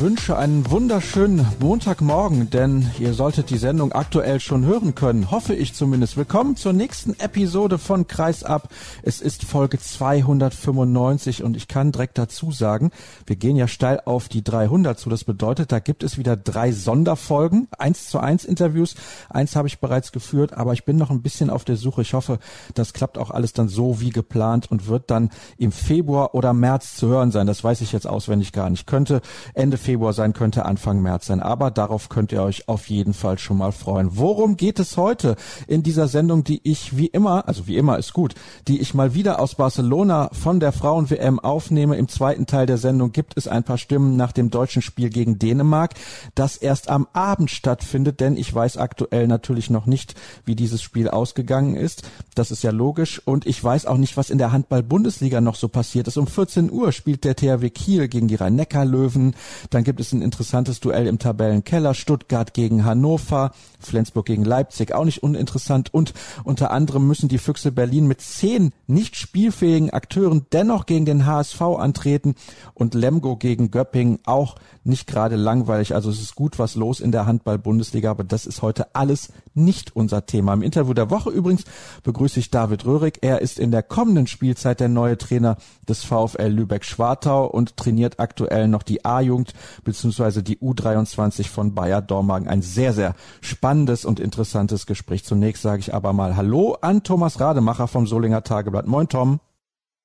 Wünsche einen wunderschönen Montagmorgen, denn ihr solltet die Sendung aktuell schon hören können, hoffe ich zumindest. Willkommen zur nächsten Episode von Kreisab. Es ist Folge 295 und ich kann direkt dazu sagen, wir gehen ja steil auf die 300 zu. Das bedeutet, da gibt es wieder drei Sonderfolgen, eins zu eins Interviews. Eins habe ich bereits geführt, aber ich bin noch ein bisschen auf der Suche. Ich hoffe, das klappt auch alles dann so wie geplant und wird dann im Februar oder März zu hören sein. Das weiß ich jetzt auswendig gar nicht. Könnte Ende Februar Februar sein, könnte Anfang März sein. Aber darauf könnt ihr euch auf jeden Fall schon mal freuen. Worum geht es heute in dieser Sendung, die ich wie immer, also wie immer ist gut, die ich mal wieder aus Barcelona von der Frauen-WM aufnehme. Im zweiten Teil der Sendung gibt es ein paar Stimmen nach dem deutschen Spiel gegen Dänemark, das erst am Abend stattfindet, denn ich weiß aktuell natürlich noch nicht, wie dieses Spiel ausgegangen ist. Das ist ja logisch. Und ich weiß auch nicht, was in der Handball-Bundesliga noch so passiert ist. Um 14 Uhr spielt der THW Kiel gegen die Rhein-Neckar-Löwen. Dann dann gibt es ein interessantes Duell im Tabellenkeller. Stuttgart gegen Hannover, Flensburg gegen Leipzig, auch nicht uninteressant. Und unter anderem müssen die Füchse Berlin mit zehn nicht spielfähigen Akteuren dennoch gegen den HSV antreten und Lemgo gegen Göppingen auch nicht gerade langweilig. Also es ist gut was los in der Handball-Bundesliga, aber das ist heute alles nicht unser Thema. Im Interview der Woche übrigens begrüße ich David Röhrig. Er ist in der kommenden Spielzeit der neue Trainer des VfL Lübeck-Schwartau und trainiert aktuell noch die A-Jugend beziehungsweise die U23 von Bayer Dormagen. Ein sehr, sehr spannendes und interessantes Gespräch. Zunächst sage ich aber mal Hallo an Thomas Rademacher vom Solinger Tageblatt. Moin Tom.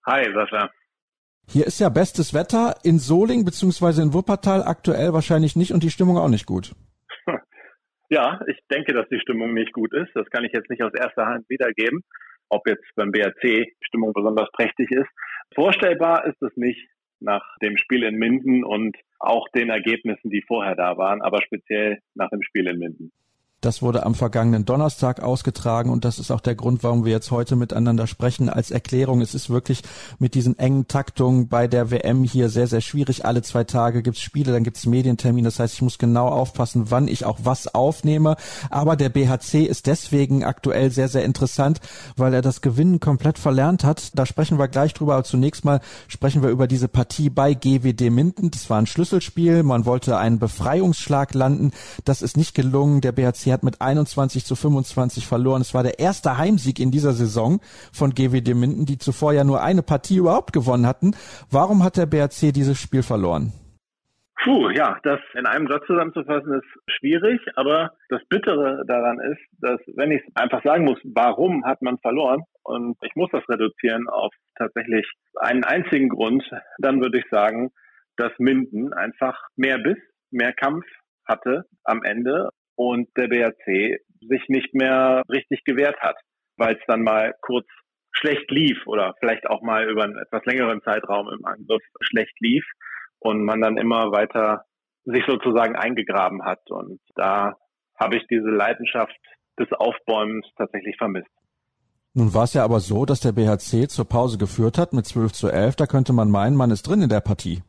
Hi Sascha. Hier ist ja bestes Wetter in Soling beziehungsweise in Wuppertal aktuell wahrscheinlich nicht und die Stimmung auch nicht gut. Ja, ich denke, dass die Stimmung nicht gut ist. Das kann ich jetzt nicht aus erster Hand wiedergeben, ob jetzt beim BRC die Stimmung besonders prächtig ist. Vorstellbar ist es nicht nach dem Spiel in Minden und auch den Ergebnissen, die vorher da waren, aber speziell nach dem Spiel in Minden. Das wurde am vergangenen Donnerstag ausgetragen und das ist auch der Grund, warum wir jetzt heute miteinander sprechen. Als Erklärung, es ist wirklich mit diesen engen Taktungen bei der WM hier sehr, sehr schwierig. Alle zwei Tage gibt's Spiele, dann gibt's Medientermine. Das heißt, ich muss genau aufpassen, wann ich auch was aufnehme. Aber der BHC ist deswegen aktuell sehr, sehr interessant, weil er das Gewinnen komplett verlernt hat. Da sprechen wir gleich drüber. Aber zunächst mal sprechen wir über diese Partie bei GWD Minden. Das war ein Schlüsselspiel. Man wollte einen Befreiungsschlag landen. Das ist nicht gelungen. Der BHC hat mit 21 zu 25 verloren. Es war der erste Heimsieg in dieser Saison von GWD Minden, die zuvor ja nur eine Partie überhaupt gewonnen hatten. Warum hat der BRC dieses Spiel verloren? Puh, ja, das in einem Satz zusammenzufassen ist schwierig, aber das Bittere daran ist, dass wenn ich einfach sagen muss, warum hat man verloren und ich muss das reduzieren auf tatsächlich einen einzigen Grund, dann würde ich sagen, dass Minden einfach mehr Biss, mehr Kampf hatte am Ende und der BRC sich nicht mehr richtig gewehrt hat, weil es dann mal kurz schlecht lief oder vielleicht auch mal über einen etwas längeren Zeitraum im Angriff schlecht lief und man dann immer weiter sich sozusagen eingegraben hat. Und da habe ich diese Leidenschaft des Aufbäumens tatsächlich vermisst. Nun war es ja aber so, dass der BHC zur Pause geführt hat mit 12 zu 11. Da könnte man meinen, man ist drin in der Partie.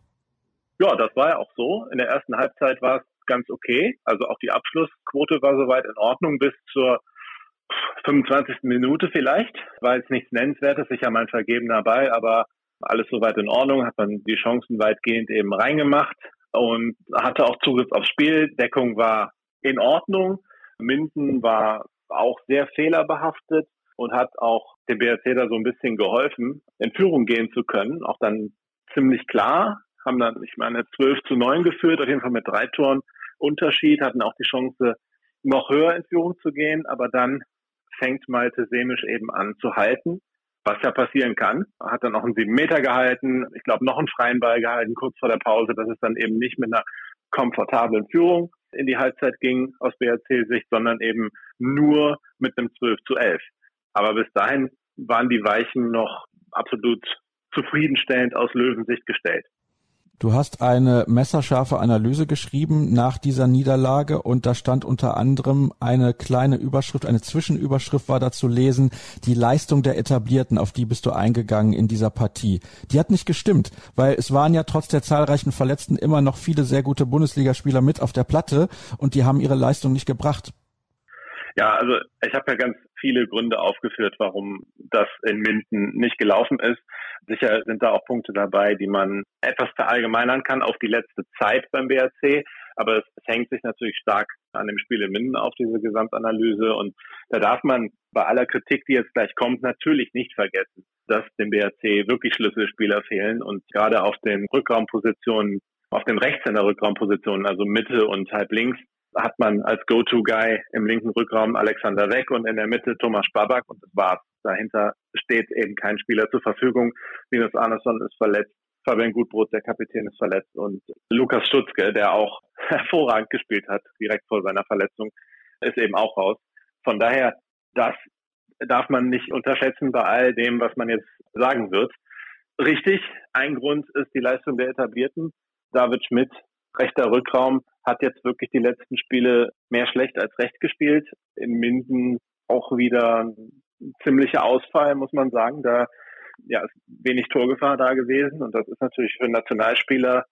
Ja, das war ja auch so. In der ersten Halbzeit war es ganz okay. Also auch die Abschlussquote war soweit in Ordnung bis zur 25. Minute vielleicht. War jetzt nichts Nennenswertes, sicher mal ein vergebener Ball, aber alles soweit in Ordnung, hat man die Chancen weitgehend eben reingemacht und hatte auch Zugriff aufs Spiel. Deckung war in Ordnung. Minden war auch sehr fehlerbehaftet und hat auch dem BRC da so ein bisschen geholfen, in Führung gehen zu können. Auch dann ziemlich klar, haben dann, ich meine, 12 zu 9 geführt, auf jeden Fall mit drei Toren Unterschied, hatten auch die Chance, noch höher in Führung zu gehen, aber dann fängt Malte Semisch eben an zu halten, was ja passieren kann. Hat dann noch einen sieben Meter gehalten, ich glaube noch einen freien Ball gehalten, kurz vor der Pause, dass es dann eben nicht mit einer komfortablen Führung in die Halbzeit ging aus BRC-Sicht, sondern eben nur mit einem 12 zu 11. Aber bis dahin waren die Weichen noch absolut zufriedenstellend aus Löwensicht gestellt. Du hast eine messerscharfe Analyse geschrieben nach dieser Niederlage und da stand unter anderem eine kleine Überschrift, eine Zwischenüberschrift war da zu lesen, die Leistung der Etablierten, auf die bist du eingegangen in dieser Partie. Die hat nicht gestimmt, weil es waren ja trotz der zahlreichen Verletzten immer noch viele sehr gute Bundesligaspieler mit auf der Platte und die haben ihre Leistung nicht gebracht. Ja, also ich habe ja ganz viele Gründe aufgeführt, warum das in Minden nicht gelaufen ist. Sicher sind da auch Punkte dabei, die man etwas verallgemeinern kann auf die letzte Zeit beim BRC. Aber es, es hängt sich natürlich stark an dem Spiel in Minden auf diese Gesamtanalyse. Und da darf man bei aller Kritik, die jetzt gleich kommt, natürlich nicht vergessen, dass dem BRC wirklich Schlüsselspieler fehlen und gerade auf den Rückraumpositionen, auf den Rechtshänder Rückraumpositionen, also Mitte und halb links, hat man als Go-To-Guy im linken Rückraum Alexander Weg und in der Mitte Thomas Babak und das war's. Dahinter steht eben kein Spieler zur Verfügung. Linus Arneson ist verletzt, Fabian Gutbrot, der Kapitän, ist verletzt und Lukas Stutzke, der auch hervorragend gespielt hat, direkt vor seiner Verletzung, ist eben auch raus. Von daher, das darf man nicht unterschätzen bei all dem, was man jetzt sagen wird. Richtig, ein Grund ist die Leistung der Etablierten. David Schmidt, rechter Rückraum, hat jetzt wirklich die letzten Spiele mehr schlecht als recht gespielt. In Minden auch wieder ein ziemlicher Ausfall, muss man sagen. Da ja, ist wenig Torgefahr da gewesen und das ist natürlich für einen Nationalspieler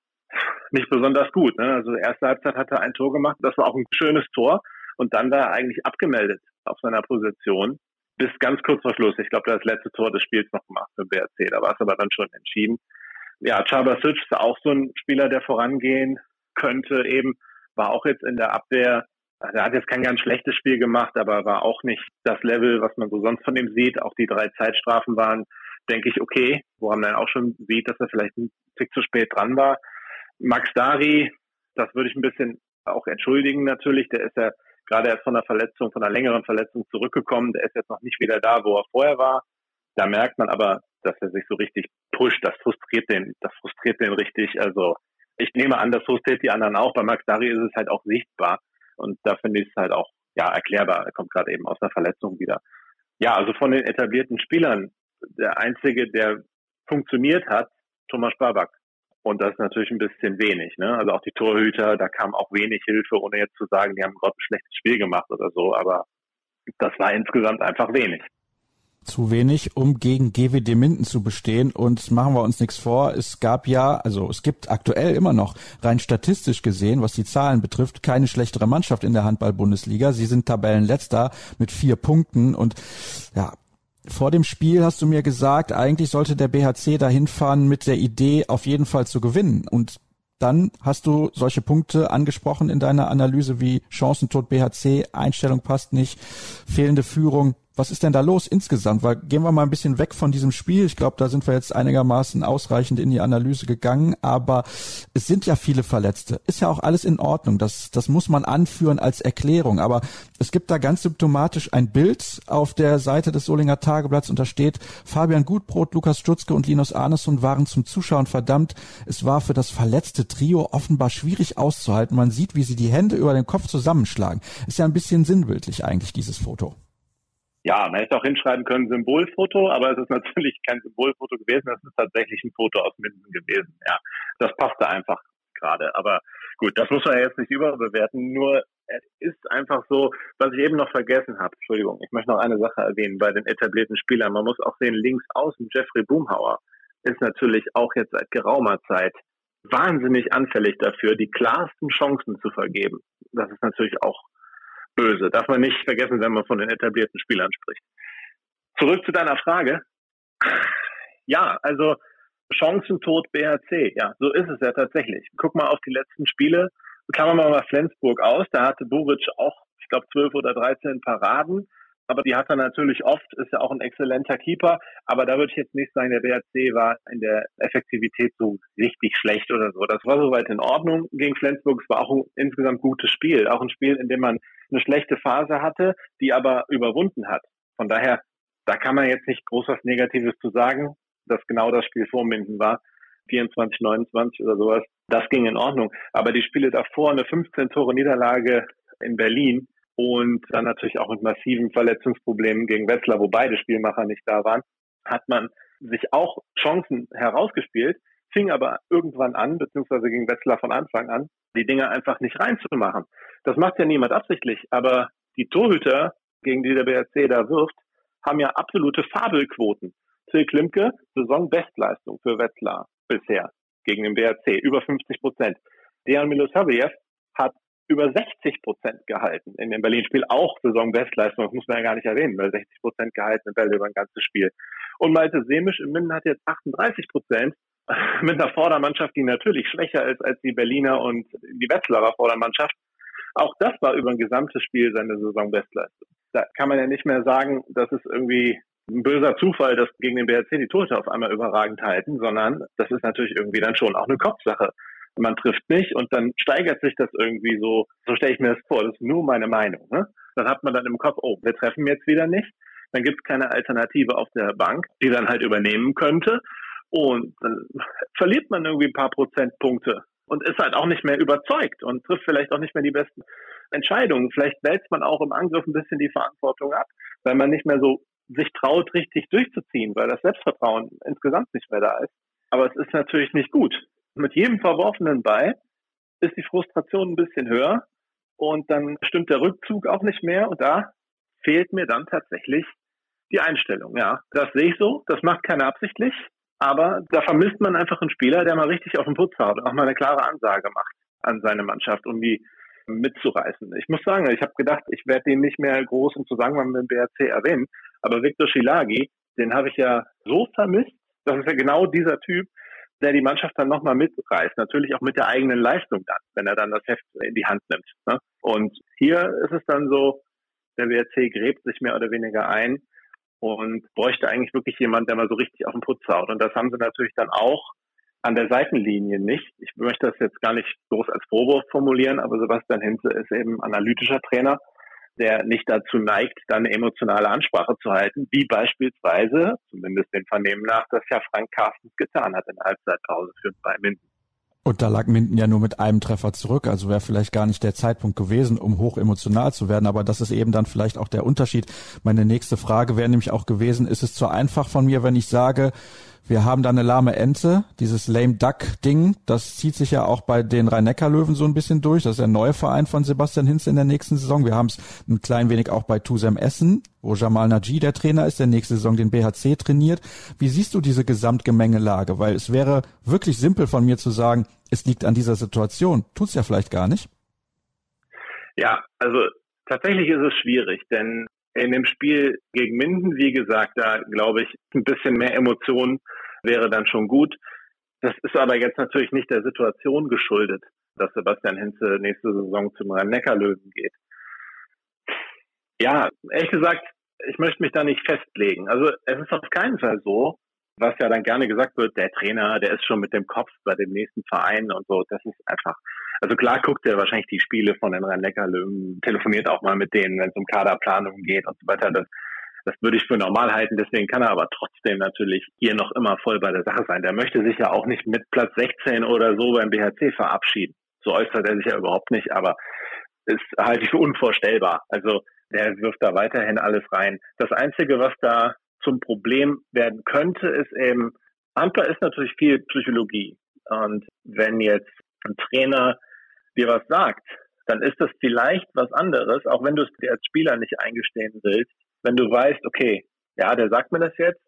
nicht besonders gut. Ne? Also erste Halbzeit hat er ein Tor gemacht, das war auch ein schönes Tor und dann war er eigentlich abgemeldet auf seiner Position bis ganz kurz vor Schluss. Ich glaube, das letzte Tor des Spiels noch gemacht für BRC, da war es aber dann schon entschieden. Ja, Chaba Sic ist auch so ein Spieler, der vorangehen könnte eben, war auch jetzt in der Abwehr, also er hat jetzt kein ganz schlechtes Spiel gemacht, aber war auch nicht das Level, was man so sonst von ihm sieht. Auch die drei Zeitstrafen waren, denke ich, okay, woran man auch schon sieht, dass er vielleicht ein Tick zu spät dran war. Max Dari, das würde ich ein bisschen auch entschuldigen natürlich, der ist ja gerade erst von einer Verletzung, von einer längeren Verletzung zurückgekommen, der ist jetzt noch nicht wieder da, wo er vorher war. Da merkt man aber, dass er sich so richtig pusht, das frustriert den, das frustriert den richtig. Also ich nehme an, das frustriert die anderen auch. Bei Max Dari ist es halt auch sichtbar. Und da finde ich es halt auch, ja, erklärbar. Er kommt gerade eben aus einer Verletzung wieder. Ja, also von den etablierten Spielern, der einzige, der funktioniert hat, Thomas Babak. Und das ist natürlich ein bisschen wenig. Ne? Also auch die Torhüter, da kam auch wenig Hilfe, ohne jetzt zu sagen, die haben gerade ein schlechtes Spiel gemacht oder so. Aber das war insgesamt einfach wenig zu wenig, um gegen GWD Minden zu bestehen. Und machen wir uns nichts vor, es gab ja, also es gibt aktuell immer noch rein statistisch gesehen, was die Zahlen betrifft, keine schlechtere Mannschaft in der Handball-Bundesliga. Sie sind Tabellenletzter mit vier Punkten und ja, vor dem Spiel hast du mir gesagt, eigentlich sollte der BHC dahin fahren mit der Idee, auf jeden Fall zu gewinnen. Und dann hast du solche Punkte angesprochen in deiner Analyse wie Chancentod BHC, Einstellung passt nicht, fehlende Führung. Was ist denn da los insgesamt? Weil gehen wir mal ein bisschen weg von diesem Spiel. Ich glaube, da sind wir jetzt einigermaßen ausreichend in die Analyse gegangen. Aber es sind ja viele Verletzte. Ist ja auch alles in Ordnung. Das, das muss man anführen als Erklärung. Aber es gibt da ganz symptomatisch ein Bild auf der Seite des Solinger Tageblatts und da steht, Fabian Gutbrot, Lukas Stutzke und Linus Arneson waren zum Zuschauen verdammt. Es war für das verletzte Trio offenbar schwierig auszuhalten. Man sieht, wie sie die Hände über den Kopf zusammenschlagen. Ist ja ein bisschen sinnbildlich eigentlich, dieses Foto. Ja, man hätte auch hinschreiben können Symbolfoto, aber es ist natürlich kein Symbolfoto gewesen, es ist tatsächlich ein Foto aus Minden gewesen. Ja, das passte einfach gerade. Aber gut, das muss man jetzt nicht überbewerten. Nur es ist einfach so, was ich eben noch vergessen habe. Entschuldigung, ich möchte noch eine Sache erwähnen bei den etablierten Spielern. Man muss auch sehen, links außen Jeffrey Boomhauer ist natürlich auch jetzt seit geraumer Zeit wahnsinnig anfällig dafür, die klarsten Chancen zu vergeben. Das ist natürlich auch böse. Darf man nicht vergessen, wenn man von den etablierten Spielern spricht. Zurück zu deiner Frage. Ja, also Chancentod BHC. Ja, so ist es ja tatsächlich. Guck mal auf die letzten Spiele. Klammern wir mal Flensburg aus. Da hatte Buric auch, ich glaube, 12 oder 13 Paraden aber die hat er natürlich oft, ist ja auch ein exzellenter Keeper, aber da würde ich jetzt nicht sagen, der BRC war in der Effektivität so richtig schlecht oder so. Das war soweit in Ordnung gegen Flensburg. Es war auch ein insgesamt gutes Spiel, auch ein Spiel, in dem man eine schlechte Phase hatte, die aber überwunden hat. Von daher, da kann man jetzt nicht groß was Negatives zu sagen, dass genau das Spiel vor Minden war. 24, 29 oder sowas. Das ging in Ordnung. Aber die Spiele davor, eine 15 Tore Niederlage in Berlin, und dann natürlich auch mit massiven Verletzungsproblemen gegen Wetzlar, wo beide Spielmacher nicht da waren, hat man sich auch Chancen herausgespielt. fing aber irgendwann an, beziehungsweise gegen Wetzlar von Anfang an, die Dinge einfach nicht reinzumachen. Das macht ja niemand absichtlich, aber die Torhüter, gegen die der BRC da wirft, haben ja absolute Fabelquoten. Till Klimke, Saisonbestleistung für Wetzlar bisher gegen den BRC, über 50 Prozent. Dejan Milosavljev hat über 60 Prozent gehalten in dem Berlin-Spiel, auch Saisonbestleistung, das muss man ja gar nicht erwähnen, weil 60 Prozent gehaltene Bälle über ein ganzes Spiel. Und Malte Semisch in Minden hat jetzt 38 Prozent mit einer Vordermannschaft, die natürlich schwächer ist als die Berliner und die Wetzlarer Vordermannschaft. Auch das war über ein gesamtes Spiel seine Saisonbestleistung. Da kann man ja nicht mehr sagen, das ist irgendwie ein böser Zufall, dass gegen den BRC die Torhüter auf einmal überragend halten, sondern das ist natürlich irgendwie dann schon auch eine Kopfsache. Man trifft nicht und dann steigert sich das irgendwie so, so stelle ich mir das vor, das ist nur meine Meinung. Ne? Dann hat man dann im Kopf, oh, wir treffen jetzt wieder nicht. Dann gibt es keine Alternative auf der Bank, die dann halt übernehmen könnte. Und dann verliert man irgendwie ein paar Prozentpunkte und ist halt auch nicht mehr überzeugt und trifft vielleicht auch nicht mehr die besten Entscheidungen. Vielleicht wälzt man auch im Angriff ein bisschen die Verantwortung ab, weil man nicht mehr so sich traut, richtig durchzuziehen, weil das Selbstvertrauen insgesamt nicht mehr da ist. Aber es ist natürlich nicht gut. Mit jedem verworfenen Ball ist die Frustration ein bisschen höher und dann stimmt der Rückzug auch nicht mehr und da fehlt mir dann tatsächlich die Einstellung. Ja, das sehe ich so. Das macht keiner absichtlich. Aber da vermisst man einfach einen Spieler, der mal richtig auf den Putz haut und auch mal eine klare Ansage macht an seine Mannschaft, um die mitzureißen. Ich muss sagen, ich habe gedacht, ich werde den nicht mehr groß im Zusammenhang mit dem BRC erwähnen, aber Viktor Schilagi, den habe ich ja so vermisst. Das ist ja genau dieser Typ, der die Mannschaft dann nochmal mitreißt. Natürlich auch mit der eigenen Leistung dann, wenn er dann das Heft in die Hand nimmt. Ne? Und hier ist es dann so, der WRC gräbt sich mehr oder weniger ein und bräuchte eigentlich wirklich jemand, der mal so richtig auf den Putz haut. Und das haben sie natürlich dann auch an der Seitenlinie nicht. Ich möchte das jetzt gar nicht groß als Vorwurf formulieren, aber Sebastian Hinze ist eben analytischer Trainer, der nicht dazu neigt, dann emotionale Ansprache zu halten, wie beispielsweise, zumindest den Vernehmen nach, das ja Frank Carstens getan hat in Halbzeitpause für zwei Minden. Und da lag Minden ja nur mit einem Treffer zurück, also wäre vielleicht gar nicht der Zeitpunkt gewesen, um hoch emotional zu werden, aber das ist eben dann vielleicht auch der Unterschied. Meine nächste Frage wäre nämlich auch gewesen, ist es zu einfach von mir, wenn ich sage, wir haben da eine lahme Ente, dieses Lame Duck Ding, das zieht sich ja auch bei den Rhein-Neckar-Löwen so ein bisschen durch. Das ist der neue Verein von Sebastian Hinz in der nächsten Saison. Wir haben es ein klein wenig auch bei Tusem Essen, wo Jamal Naji der Trainer ist, der nächste Saison den BHC trainiert. Wie siehst du diese Gesamtgemengelage? Weil es wäre wirklich simpel von mir zu sagen, es liegt an dieser Situation. Tut's ja vielleicht gar nicht. Ja, also tatsächlich ist es schwierig, denn in dem Spiel gegen Minden, wie gesagt, da glaube ich, ein bisschen mehr Emotionen wäre dann schon gut. Das ist aber jetzt natürlich nicht der Situation geschuldet, dass Sebastian Hinze nächste Saison zum Rhein-Neckar-Löwen geht. Ja, ehrlich gesagt, ich möchte mich da nicht festlegen. Also es ist auf keinen Fall so, was ja dann gerne gesagt wird, der Trainer, der ist schon mit dem Kopf bei dem nächsten Verein und so. Das ist einfach, also klar guckt er wahrscheinlich die Spiele von den Rhein-Neckar-Löwen, telefoniert auch mal mit denen, wenn es um Kaderplanung geht und so weiter. Das, das würde ich für normal halten. Deswegen kann er aber trotzdem natürlich hier noch immer voll bei der Sache sein. Der möchte sich ja auch nicht mit Platz 16 oder so beim BHC verabschieden. So äußert er sich ja überhaupt nicht, aber ist halte ich für unvorstellbar. Also der wirft da weiterhin alles rein. Das Einzige, was da zum Problem werden könnte, ist eben, Handball ist natürlich viel Psychologie. Und wenn jetzt ein Trainer dir was sagt, dann ist das vielleicht was anderes, auch wenn du es dir als Spieler nicht eingestehen willst, wenn du weißt, okay, ja, der sagt mir das jetzt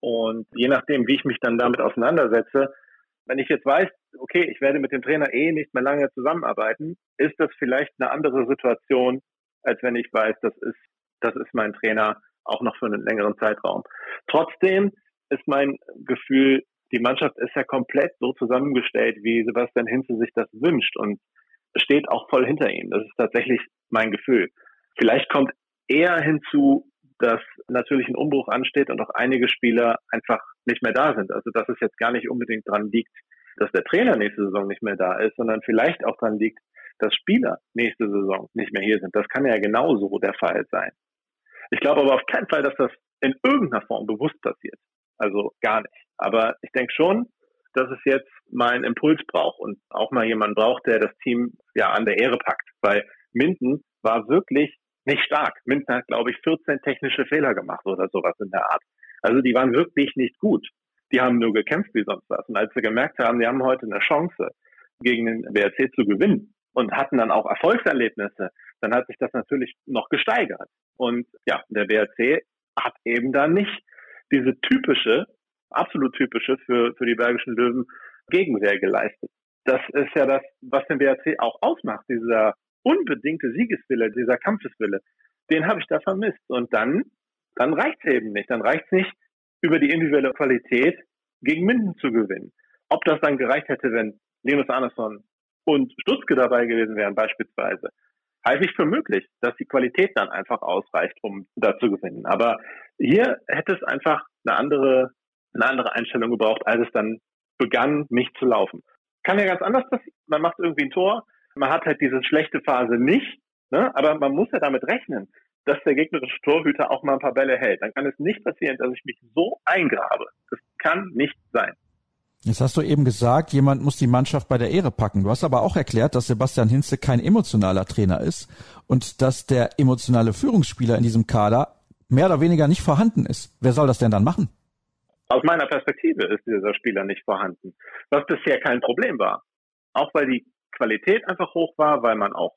und je nachdem, wie ich mich dann damit auseinandersetze, wenn ich jetzt weiß, okay, ich werde mit dem Trainer eh nicht mehr lange zusammenarbeiten, ist das vielleicht eine andere Situation, als wenn ich weiß, das ist, das ist mein Trainer auch noch für einen längeren Zeitraum. Trotzdem ist mein Gefühl, die Mannschaft ist ja komplett so zusammengestellt, wie Sebastian Hinze sich das wünscht und steht auch voll hinter ihm. Das ist tatsächlich mein Gefühl. Vielleicht kommt eher hinzu, dass natürlich ein Umbruch ansteht und auch einige Spieler einfach nicht mehr da sind. Also dass es jetzt gar nicht unbedingt dran liegt, dass der Trainer nächste Saison nicht mehr da ist, sondern vielleicht auch dran liegt, dass Spieler nächste Saison nicht mehr hier sind. Das kann ja genauso der Fall sein. Ich glaube aber auf keinen Fall, dass das in irgendeiner Form bewusst passiert. Also gar nicht. Aber ich denke schon, dass es jetzt mal einen Impuls braucht und auch mal jemand braucht, der das Team ja an der Ehre packt. Weil Minden war wirklich nicht stark. Minden hat, glaube ich, 14 technische Fehler gemacht oder sowas in der Art. Also die waren wirklich nicht gut. Die haben nur gekämpft wie sonst was. Und als sie gemerkt haben, die haben heute eine Chance, gegen den WRC zu gewinnen und hatten dann auch Erfolgserlebnisse, dann hat sich das natürlich noch gesteigert. Und ja, der WRC hat eben dann nicht diese typische, absolut typische für, für die Bergischen Löwen Gegenwehr geleistet. Das ist ja das, was den WRC auch ausmacht, dieser unbedingte Siegeswille, dieser Kampfeswille. Den habe ich da vermisst. Und dann, dann reicht's eben nicht. Dann reicht's nicht, über die individuelle Qualität gegen Minden zu gewinnen. Ob das dann gereicht hätte, wenn Linus Andersson und Stutzke dabei gewesen wären beispielsweise, halte ich für möglich, dass die Qualität dann einfach ausreicht, um da zu gewinnen. Aber hier hätte es einfach eine andere, eine andere Einstellung gebraucht, als es dann begann, nicht zu laufen. Kann ja ganz anders passieren. Man macht irgendwie ein Tor, man hat halt diese schlechte Phase nicht, ne? aber man muss ja damit rechnen, dass der gegnerische Torhüter auch mal ein paar Bälle hält. Dann kann es nicht passieren, dass ich mich so eingrabe. Das kann nicht sein. Jetzt hast du eben gesagt, jemand muss die Mannschaft bei der Ehre packen. Du hast aber auch erklärt, dass Sebastian Hinze kein emotionaler Trainer ist und dass der emotionale Führungsspieler in diesem Kader mehr oder weniger nicht vorhanden ist. Wer soll das denn dann machen? Aus meiner Perspektive ist dieser Spieler nicht vorhanden, was bisher kein Problem war. Auch weil die Qualität einfach hoch war, weil man auch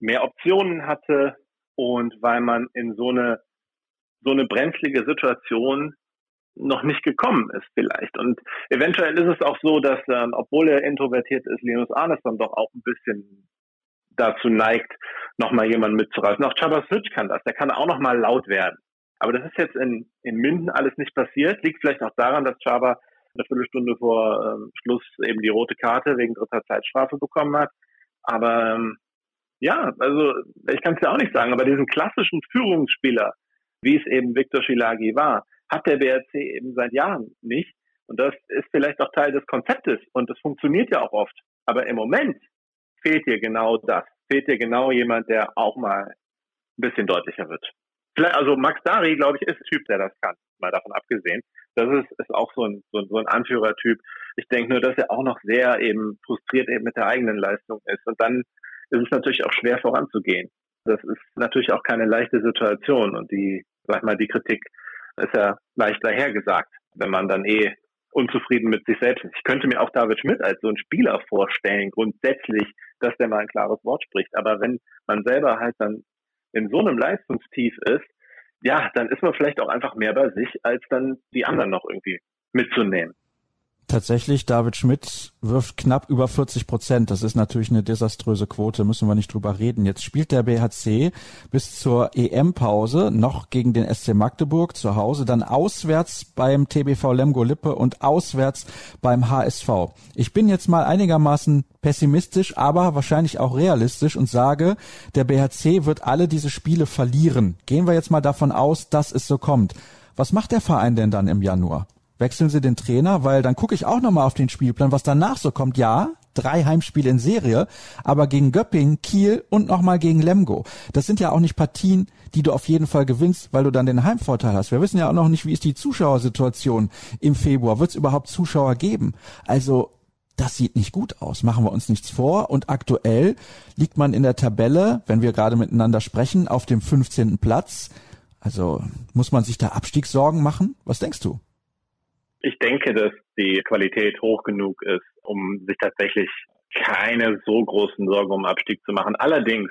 mehr Optionen hatte und weil man in so eine so eine brenzlige Situation noch nicht gekommen ist vielleicht. Und eventuell ist es auch so, dass ähm, obwohl er introvertiert ist, Linus Arnes dann doch auch ein bisschen dazu neigt, nochmal jemanden mitzureißen. Auch Chabasic kann das, der kann auch nochmal laut werden. Aber das ist jetzt in, in Minden alles nicht passiert. Liegt vielleicht auch daran, dass Chaba eine Viertelstunde vor ähm, Schluss eben die rote Karte wegen dritter Zeitstrafe bekommen hat. Aber ähm, ja, also ich kann es ja auch nicht sagen, aber diesen klassischen Führungsspieler, wie es eben Viktor Schilagi war, hat der BRC eben seit Jahren nicht. Und das ist vielleicht auch Teil des Konzeptes und das funktioniert ja auch oft. Aber im Moment fehlt dir genau das. Fehlt dir genau jemand, der auch mal ein bisschen deutlicher wird. Vielleicht, also Max Dari, glaube ich, ist ein Typ, der das kann, mal davon abgesehen. Das ist, ist auch so ein, so ein, so ein Anführertyp. Ich denke nur, dass er auch noch sehr eben frustriert eben mit der eigenen Leistung ist. Und dann ist es natürlich auch schwer voranzugehen. Das ist natürlich auch keine leichte Situation. Und die, sag ich mal, die Kritik ist ja leicht dahergesagt, wenn man dann eh unzufrieden mit sich selbst ist. Ich könnte mir auch David Schmidt als so einen Spieler vorstellen, grundsätzlich, dass der mal ein klares Wort spricht. Aber wenn man selber halt dann in so einem Leistungstief ist, ja, dann ist man vielleicht auch einfach mehr bei sich, als dann die anderen noch irgendwie mitzunehmen. Tatsächlich, David Schmidt wirft knapp über 40 Prozent. Das ist natürlich eine desaströse Quote, müssen wir nicht drüber reden. Jetzt spielt der BHC bis zur EM-Pause noch gegen den SC Magdeburg zu Hause, dann auswärts beim TBV Lemgo Lippe und auswärts beim HSV. Ich bin jetzt mal einigermaßen pessimistisch, aber wahrscheinlich auch realistisch und sage, der BHC wird alle diese Spiele verlieren. Gehen wir jetzt mal davon aus, dass es so kommt. Was macht der Verein denn dann im Januar? Wechseln sie den Trainer, weil dann gucke ich auch nochmal auf den Spielplan, was danach so kommt. Ja, drei Heimspiele in Serie, aber gegen Göppingen, Kiel und nochmal gegen Lemgo. Das sind ja auch nicht Partien, die du auf jeden Fall gewinnst, weil du dann den Heimvorteil hast. Wir wissen ja auch noch nicht, wie ist die Zuschauersituation im Februar. Wird es überhaupt Zuschauer geben? Also das sieht nicht gut aus, machen wir uns nichts vor. Und aktuell liegt man in der Tabelle, wenn wir gerade miteinander sprechen, auf dem 15. Platz. Also muss man sich da Abstiegssorgen machen? Was denkst du? Ich denke, dass die Qualität hoch genug ist, um sich tatsächlich keine so großen Sorgen um Abstieg zu machen. Allerdings,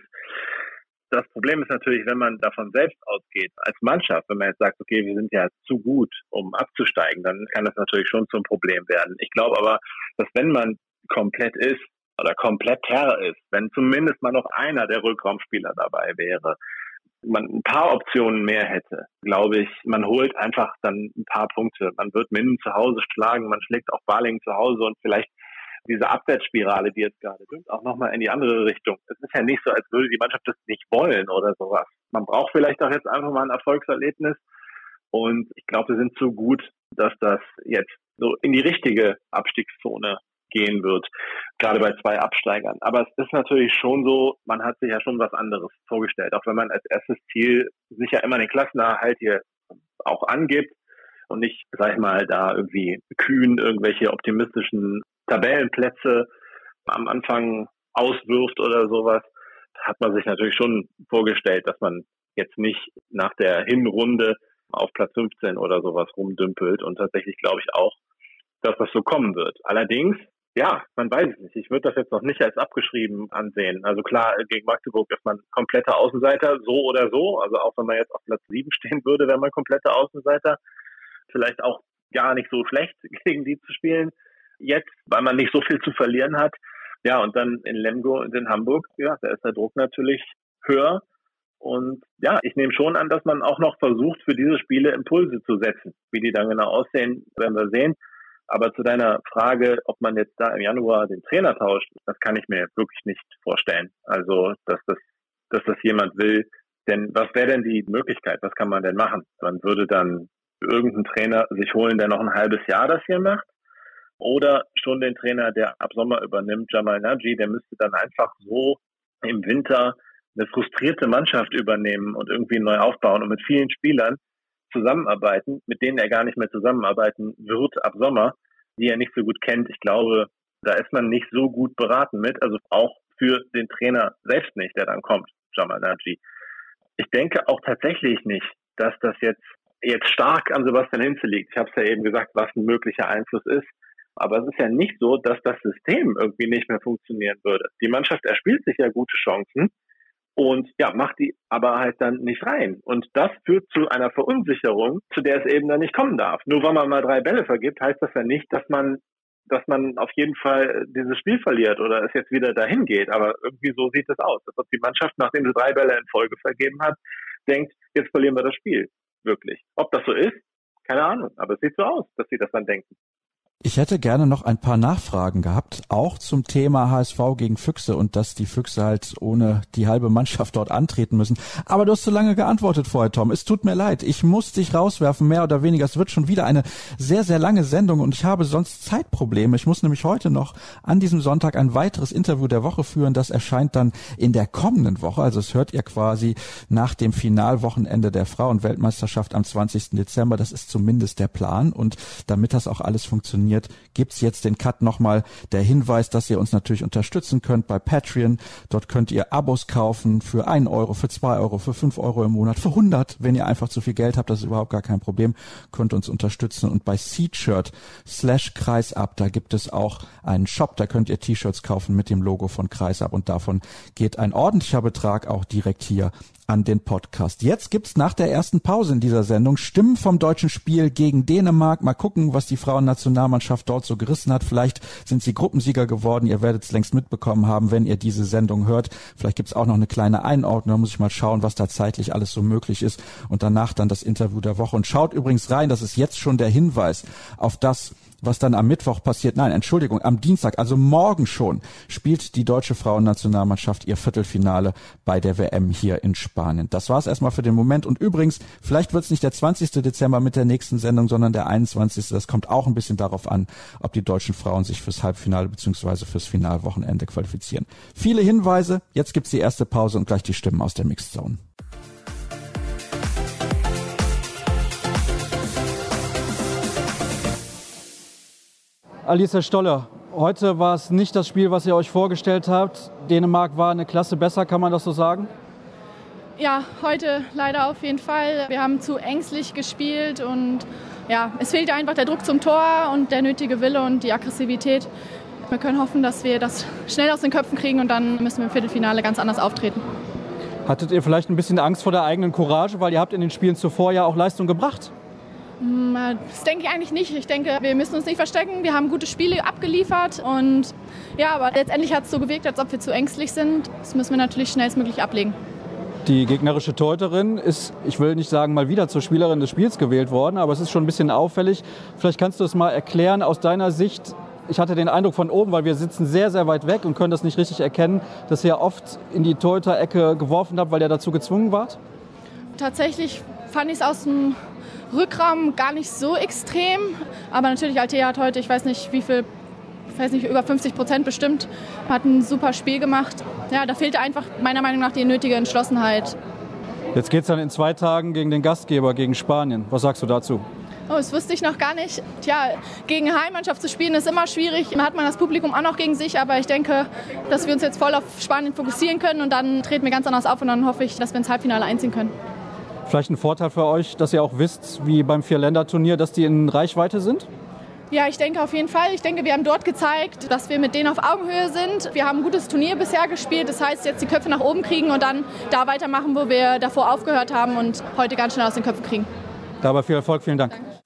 das Problem ist natürlich, wenn man davon selbst ausgeht, als Mannschaft, wenn man jetzt sagt, okay, wir sind ja zu gut, um abzusteigen, dann kann das natürlich schon zum Problem werden. Ich glaube aber, dass wenn man komplett ist oder komplett Herr ist, wenn zumindest mal noch einer der Rückraumspieler dabei wäre, man ein paar Optionen mehr hätte, glaube ich, man holt einfach dann ein paar Punkte. Man wird Minden zu Hause schlagen, man schlägt auch Balingen zu Hause und vielleicht diese Abwärtsspirale, die jetzt gerade sind, auch nochmal in die andere Richtung. Es ist ja nicht so, als würde die Mannschaft das nicht wollen oder sowas. Man braucht vielleicht auch jetzt einfach mal ein Erfolgserlebnis. Und ich glaube, wir sind zu gut, dass das jetzt so in die richtige Abstiegszone gehen wird, gerade bei zwei Absteigern. Aber es ist natürlich schon so, man hat sich ja schon was anderes vorgestellt, auch wenn man als erstes Ziel sicher immer den Klassenerhalt hier auch angibt und nicht, sag ich mal, da irgendwie kühn irgendwelche optimistischen Tabellenplätze am Anfang auswirft oder sowas, hat man sich natürlich schon vorgestellt, dass man jetzt nicht nach der Hinrunde auf Platz 15 oder sowas rumdümpelt. Und tatsächlich glaube ich auch, dass das so kommen wird. Allerdings, ja, man weiß es nicht. Ich würde das jetzt noch nicht als abgeschrieben ansehen. Also klar, gegen Magdeburg ist man kompletter Außenseiter, so oder so. Also auch wenn man jetzt auf Platz sieben stehen würde, wäre man kompletter Außenseiter. Vielleicht auch gar nicht so schlecht, gegen die zu spielen. Jetzt, weil man nicht so viel zu verlieren hat. Ja, und dann in Lemgo und in Hamburg, ja, da ist der Druck natürlich höher. Und ja, ich nehme schon an, dass man auch noch versucht, für diese Spiele Impulse zu setzen. Wie die dann genau aussehen, werden wir sehen. Aber zu deiner Frage, ob man jetzt da im Januar den Trainer tauscht, das kann ich mir wirklich nicht vorstellen. Also, dass das, dass das jemand will. Denn was wäre denn die Möglichkeit? Was kann man denn machen? Man würde dann irgendeinen Trainer sich holen, der noch ein halbes Jahr das hier macht. Oder schon den Trainer, der ab Sommer übernimmt, Jamal Naji, der müsste dann einfach so im Winter eine frustrierte Mannschaft übernehmen und irgendwie neu aufbauen und mit vielen Spielern zusammenarbeiten, mit denen er gar nicht mehr zusammenarbeiten wird ab Sommer, die er nicht so gut kennt. Ich glaube, da ist man nicht so gut beraten mit, also auch für den Trainer selbst nicht, der dann kommt, Jamal Naji. Ich denke auch tatsächlich nicht, dass das jetzt jetzt stark an Sebastian Hinze liegt. Ich habe es ja eben gesagt, was ein möglicher Einfluss ist. Aber es ist ja nicht so, dass das System irgendwie nicht mehr funktionieren würde. Die Mannschaft erspielt sich ja gute Chancen und ja, macht die aber halt dann nicht rein. Und das führt zu einer Verunsicherung, zu der es eben dann nicht kommen darf. Nur weil man mal drei Bälle vergibt, heißt das ja nicht, dass man dass man auf jeden Fall dieses Spiel verliert oder es jetzt wieder dahin geht. Aber irgendwie so sieht es aus. Dass die Mannschaft, nachdem sie drei Bälle in Folge vergeben hat, denkt, jetzt verlieren wir das Spiel. Wirklich. Ob das so ist, keine Ahnung. Aber es sieht so aus, dass sie das dann denken. Ich hätte gerne noch ein paar Nachfragen gehabt, auch zum Thema HSV gegen Füchse und dass die Füchse halt ohne die halbe Mannschaft dort antreten müssen. Aber du hast zu lange geantwortet vorher, Tom. Es tut mir leid. Ich muss dich rauswerfen, mehr oder weniger. Es wird schon wieder eine sehr, sehr lange Sendung und ich habe sonst Zeitprobleme. Ich muss nämlich heute noch an diesem Sonntag ein weiteres Interview der Woche führen. Das erscheint dann in der kommenden Woche. Also es hört ihr quasi nach dem Finalwochenende der Frauenweltmeisterschaft am 20. Dezember. Das ist zumindest der Plan. Und damit das auch alles funktioniert, funktioniert, gibt's jetzt den Cut nochmal. Der Hinweis, dass ihr uns natürlich unterstützen könnt bei Patreon. Dort könnt ihr Abos kaufen für ein Euro, für zwei Euro, für fünf Euro im Monat, für 100. Wenn ihr einfach zu viel Geld habt, das ist überhaupt gar kein Problem, könnt uns unterstützen. Und bei Seatshirt slash Kreisab, da gibt es auch einen Shop, da könnt ihr T-Shirts kaufen mit dem Logo von Kreisab und davon geht ein ordentlicher Betrag auch direkt hier an den Podcast. Jetzt gibt's nach der ersten Pause in dieser Sendung Stimmen vom deutschen Spiel gegen Dänemark. Mal gucken, was die Frauennationalmannschaft dort so gerissen hat. Vielleicht sind sie Gruppensieger geworden. Ihr werdet es längst mitbekommen haben, wenn ihr diese Sendung hört. Vielleicht gibt's auch noch eine kleine Einordnung. Da muss ich mal schauen, was da zeitlich alles so möglich ist. Und danach dann das Interview der Woche. Und schaut übrigens rein, das ist jetzt schon der Hinweis auf das, was dann am Mittwoch passiert, nein, Entschuldigung, am Dienstag, also morgen schon, spielt die deutsche Frauennationalmannschaft ihr Viertelfinale bei der WM hier in Spanien. Das war's erstmal für den Moment. Und übrigens, vielleicht wird's nicht der 20. Dezember mit der nächsten Sendung, sondern der 21. Das kommt auch ein bisschen darauf an, ob die deutschen Frauen sich fürs Halbfinale beziehungsweise fürs Finalwochenende qualifizieren. Viele Hinweise, jetzt gibt's die erste Pause und gleich die Stimmen aus der Mixed Zone. Alicia Stoller, heute war es nicht das Spiel, was ihr euch vorgestellt habt. Dänemark war eine Klasse besser, kann man das so sagen? Ja, heute leider auf jeden Fall. Wir haben zu ängstlich gespielt und ja, es fehlte einfach der Druck zum Tor und der nötige Wille und die Aggressivität. Wir können hoffen, dass wir das schnell aus den Köpfen kriegen und dann müssen wir im Viertelfinale ganz anders auftreten. Hattet ihr vielleicht ein bisschen Angst vor der eigenen Courage, weil ihr habt in den Spielen zuvor ja auch Leistung gebracht? Mm, das denke ich eigentlich nicht. Ich denke, wir müssen uns nicht verstecken. Wir haben gute Spiele abgeliefert und ja, aber letztendlich hat es so gewirkt, als ob wir zu ängstlich sind. Das müssen wir natürlich schnellstmöglich ablegen. Die gegnerische Teuterin ist, ich will nicht sagen, mal wieder zur Spielerin des Spiels gewählt worden, aber es ist schon ein bisschen auffällig. Vielleicht kannst du es mal erklären aus deiner Sicht. Ich hatte den Eindruck von oben, weil wir sitzen sehr, sehr weit weg und können das nicht richtig erkennen, dass ihr oft in die Torhüter-Ecke geworfen habt, weil ihr dazu gezwungen wart? Tatsächlich fand ich es aus dem Rückraum gar nicht so extrem. Aber natürlich, Altea hat heute, ich weiß nicht wie viel, ich weiß nicht, über 50 Prozent bestimmt, hat ein super Spiel gemacht. Ja, da fehlte einfach meiner Meinung nach die nötige Entschlossenheit. Jetzt geht es dann in zwei Tagen gegen den Gastgeber, gegen Spanien. Was sagst du dazu? Oh, das wusste ich noch gar nicht. Tja, gegen Heimmannschaft zu spielen ist immer schwierig. Da hat man das Publikum auch noch gegen sich. Aber ich denke, dass wir uns jetzt voll auf Spanien fokussieren können und dann treten wir ganz anders auf und dann hoffe ich, dass wir ins Halbfinale einziehen können. Vielleicht ein Vorteil für euch, dass ihr auch wisst, wie beim Vierländer-Turnier, dass die in Reichweite sind? Ja, ich denke auf jeden Fall. Ich denke, wir haben dort gezeigt, dass wir mit denen auf Augenhöhe sind. Wir haben ein gutes Turnier bisher gespielt. Das heißt, jetzt die Köpfe nach oben kriegen und dann da weitermachen, wo wir davor aufgehört haben und heute ganz schnell aus den Köpfen kriegen. Dabei viel Erfolg. Vielen Dank. Danke.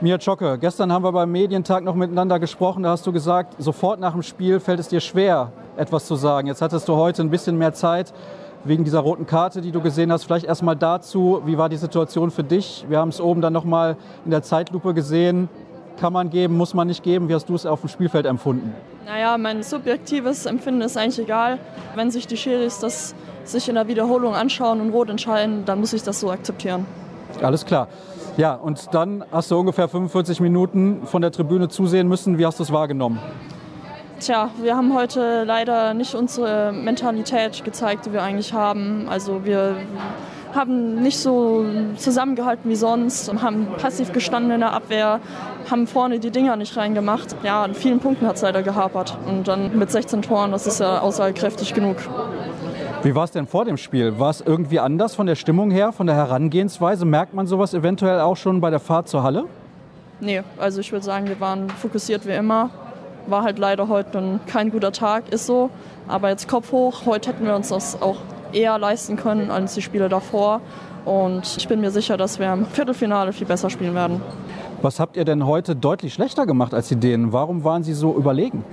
Mia Zschocke, gestern haben wir beim Medientag noch miteinander gesprochen. Da hast du gesagt, sofort nach dem Spiel fällt es dir schwer, etwas zu sagen. Jetzt hattest du heute ein bisschen mehr Zeit wegen dieser roten Karte, die du gesehen hast. Vielleicht erstmal dazu, wie war die Situation für dich? Wir haben es oben dann nochmal in der Zeitlupe gesehen. Kann man geben, muss man nicht geben? Wie hast du es auf dem Spielfeld empfunden? Naja, mein subjektives Empfinden ist eigentlich egal. Wenn sich die Schiris das sich in der Wiederholung anschauen und rot entscheiden, dann muss ich das so akzeptieren. Alles klar. Ja, und dann hast du ungefähr 45 Minuten von der Tribüne zusehen müssen. Wie hast du es wahrgenommen? Tja, wir haben heute leider nicht unsere Mentalität gezeigt, die wir eigentlich haben. Also wir haben nicht so zusammengehalten wie sonst, haben passiv gestanden in der Abwehr, haben vorne die Dinger nicht reingemacht. Ja, an vielen Punkten hat es leider gehapert. Und dann mit 16 Toren, das ist ja aussagekräftig genug. Wie war es denn vor dem Spiel? War es irgendwie anders von der Stimmung her, von der Herangehensweise? Merkt man sowas eventuell auch schon bei der Fahrt zur Halle? Nee, also ich würde sagen, wir waren fokussiert wie immer, war halt leider heute kein guter Tag, ist so. Aber jetzt Kopf hoch. Heute hätten wir uns das auch eher leisten können als die Spiele davor. Und ich bin mir sicher, dass wir im Viertelfinale viel besser spielen werden. Was habt ihr denn heute deutlich schlechter gemacht als die Dänen? Warum waren sie so überlegen?